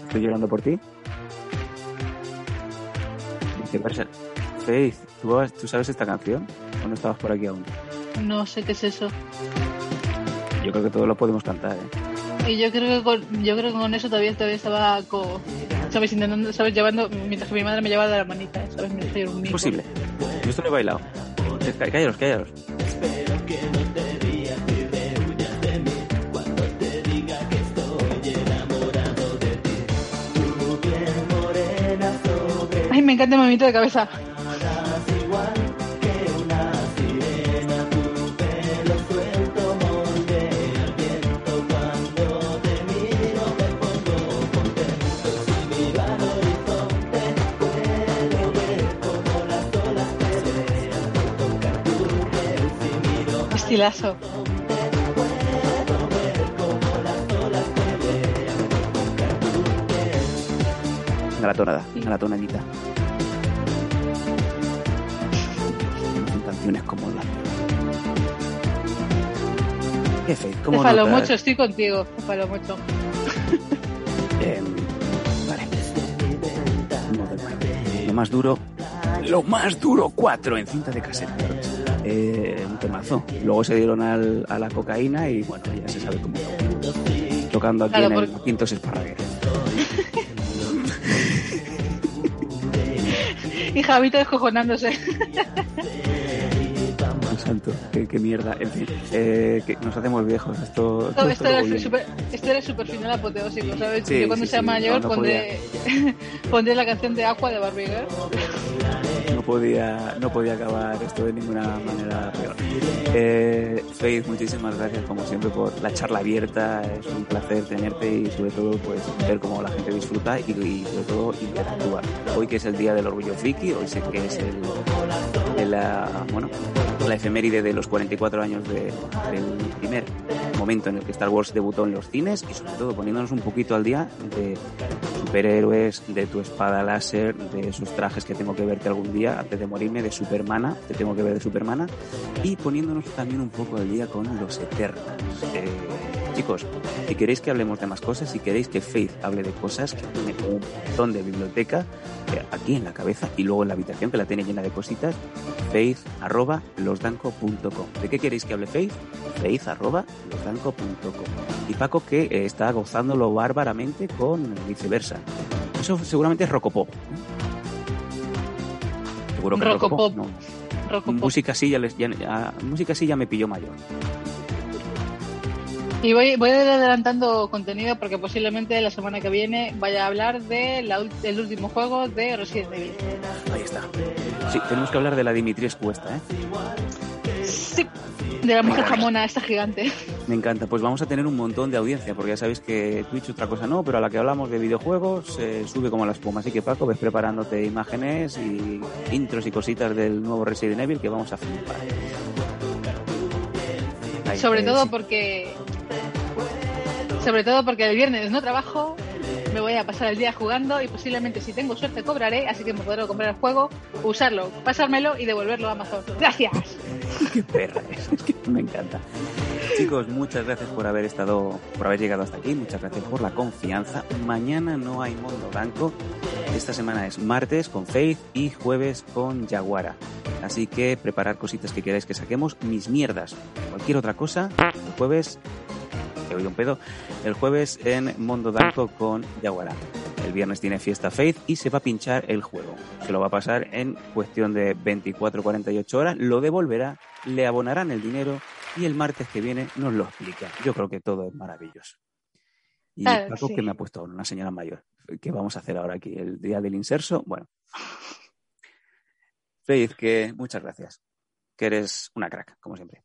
¿Estoy llorando por ti? Dice, "Barça, Faith, ¿tú, ¿tú sabes esta canción? ¿O no estabas por aquí aún? No sé qué es eso. Yo creo que todos lo podemos cantar, ¿eh? Y yo creo que con, yo creo que con eso todavía, todavía estaba, co- ¿sabes? Intentando, ¿sabes? Llevando, mientras que mi madre me llevaba de la manita, ¿sabes? Me hacía un Es mimo. posible. Yo esto he bailado. Eh, cá- Cállaros, cállaros. Ay, me encanta el movimiento de cabeza. Una latonadita. Son canciones como la. ¿Qué fe? Te ¿Cómo falo mucho, estoy contigo. Te falo mucho. Eh, vale. Lo más duro. Lo más duro, 4 en cinta de caseta. Eh, temazo. Luego se dieron al- a la cocaína y bueno, ya se sabe cómo. Tocando aquí Claro, en el porque- Quintos Esparraguer. Y Javito descojonándose. Un santo, qué, qué mierda. En fin, eh, que nos hacemos viejos. Esto, No, esto era super, esto era super final apoteósico, ¿sabes? Sí, Yo cuando sí, sea sí, mayor no, no pondré, pondré la canción de Aqua de Barbie Girl. No podía, acabar esto de ninguna manera peor. Eh, Faith, muchísimas gracias como siempre por la charla abierta. Es un placer tenerte y sobre todo pues ver cómo la gente disfruta y, sobre todo interactuar. Hoy que es el día del orgullo friki, hoy sé que es el, la, bueno, la efeméride de los 44 años de- del primer momento en el que Star Wars debutó en los cines y sobre todo poniéndonos un poquito al día de superhéroes, de tu espada láser, de esos trajes que tengo que verte algún día antes de morirme, de Supermana, que tengo que ver de Supermana, y poniéndonos también un poco al día con los Eternals. Eh, chicos, si queréis que hablemos de más cosas, si queréis que Faith hable de cosas, que tiene un montón de biblioteca eh, aquí en la cabeza y luego en la habitación que la tiene llena de cositas, faith losdanco.com. ¿De qué queréis que hable Faith? Faith Y Paco que eh, está gozándolo bárbaramente con viceversa. Eso seguramente es Rocopop. ¿no? Seguro que Rocopop. ¿no? Rocopop. Música así ya, les, ya, ya- música así ya me pilló mayor. Y voy, voy adelantando contenido porque posiblemente la semana que viene vaya a hablar del último juego de Resident Evil. Ahí está. Sí, tenemos que hablar de la Dimitriescu esta, ¿eh? Sí, de la mujer jamona, esta gigante. Me encanta. Pues vamos a tener un montón de audiencia, porque ya sabéis que Twitch otra cosa no, pero a la que hablamos de videojuegos eh, sube como la espuma. Así que Paco, ves preparándote imágenes y intros y cositas del nuevo Resident Evil que vamos a. Ahí, Sobre todo porque. Sobre todo porque el viernes no trabajo, me voy a pasar el día jugando y posiblemente si tengo suerte cobraré, así que me podré comprar el juego, usarlo, pasármelo y devolverlo a Amazon. ¡Gracias! Qué perra es, es que me encanta. Chicos, muchas gracias por haber estado, por haber llegado hasta aquí, muchas gracias por la confianza. Mañana no hay Mundo Blanco. Esta semana es martes con Faith y jueves con Yaguara. Así que preparad cositas que queráis que saquemos, mis mierdas, cualquier otra cosa, el jueves, oído un pedo, el jueves en Mundo Blanco con Yaguara. El viernes tiene fiesta Faith y se va a pinchar el juego. Se lo va a pasar en cuestión de 24-48 horas, lo devolverá, le abonarán el dinero y el martes que viene nos lo explica. Yo creo que todo es maravilloso. Y Claro, Paco, sí. que me ha puesto una señora mayor. ¿Qué vamos a hacer ahora aquí? ¿El día del inserso? Bueno. Faith, que muchas gracias. Que eres una crack, como siempre.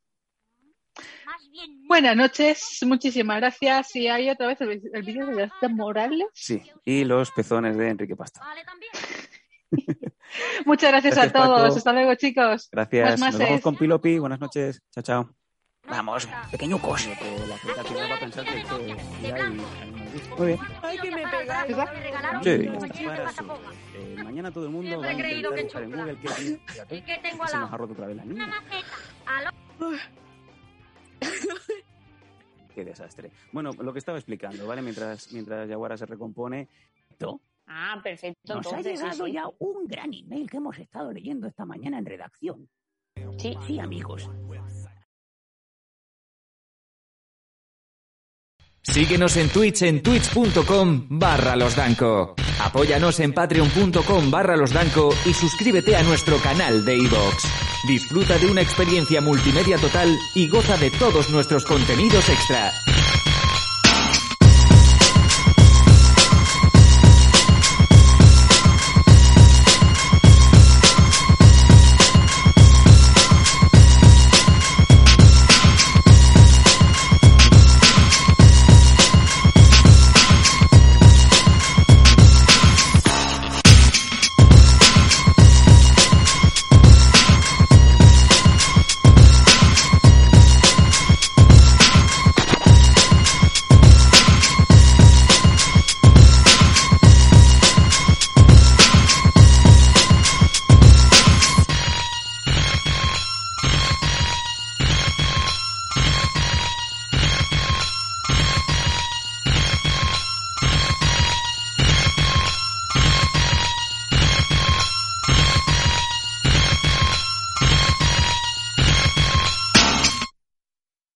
Buenas noches, muchísimas gracias. Y hay otra vez el, el vídeo de García Morales. Sí, y los pezones de Enrique Pasta. Vale, también. Muchas gracias, Gracias, a todos. Paco. Hasta luego, chicos. Gracias. Más Nos mases. con Pilopi. Buenas noches. Chao, chao. Vamos, blanco. hay... Muy bien. Ay, que me pegáis. Sí. Eh, mañana todo el mundo va a intentar buscar en. Google qué fíjate, ¿Y qué tengo al se nos ha roto otra vez la Una niña. maceta. Qué desastre. Bueno, lo que estaba explicando, ¿vale? Mientras, mientras Yaguara se recompone. Ah, perfecto. Nos ha sí, llegado sí. ya un gran email que hemos estado leyendo esta mañana en redacción. Sí. Sí, amigos. Síguenos en Twitch en twitch.com barra losdanco. Apóyanos en patreon.com barra losdanco y suscríbete a nuestro canal de iVoox. Disfruta de una experiencia multimedia total y goza de todos nuestros contenidos extra.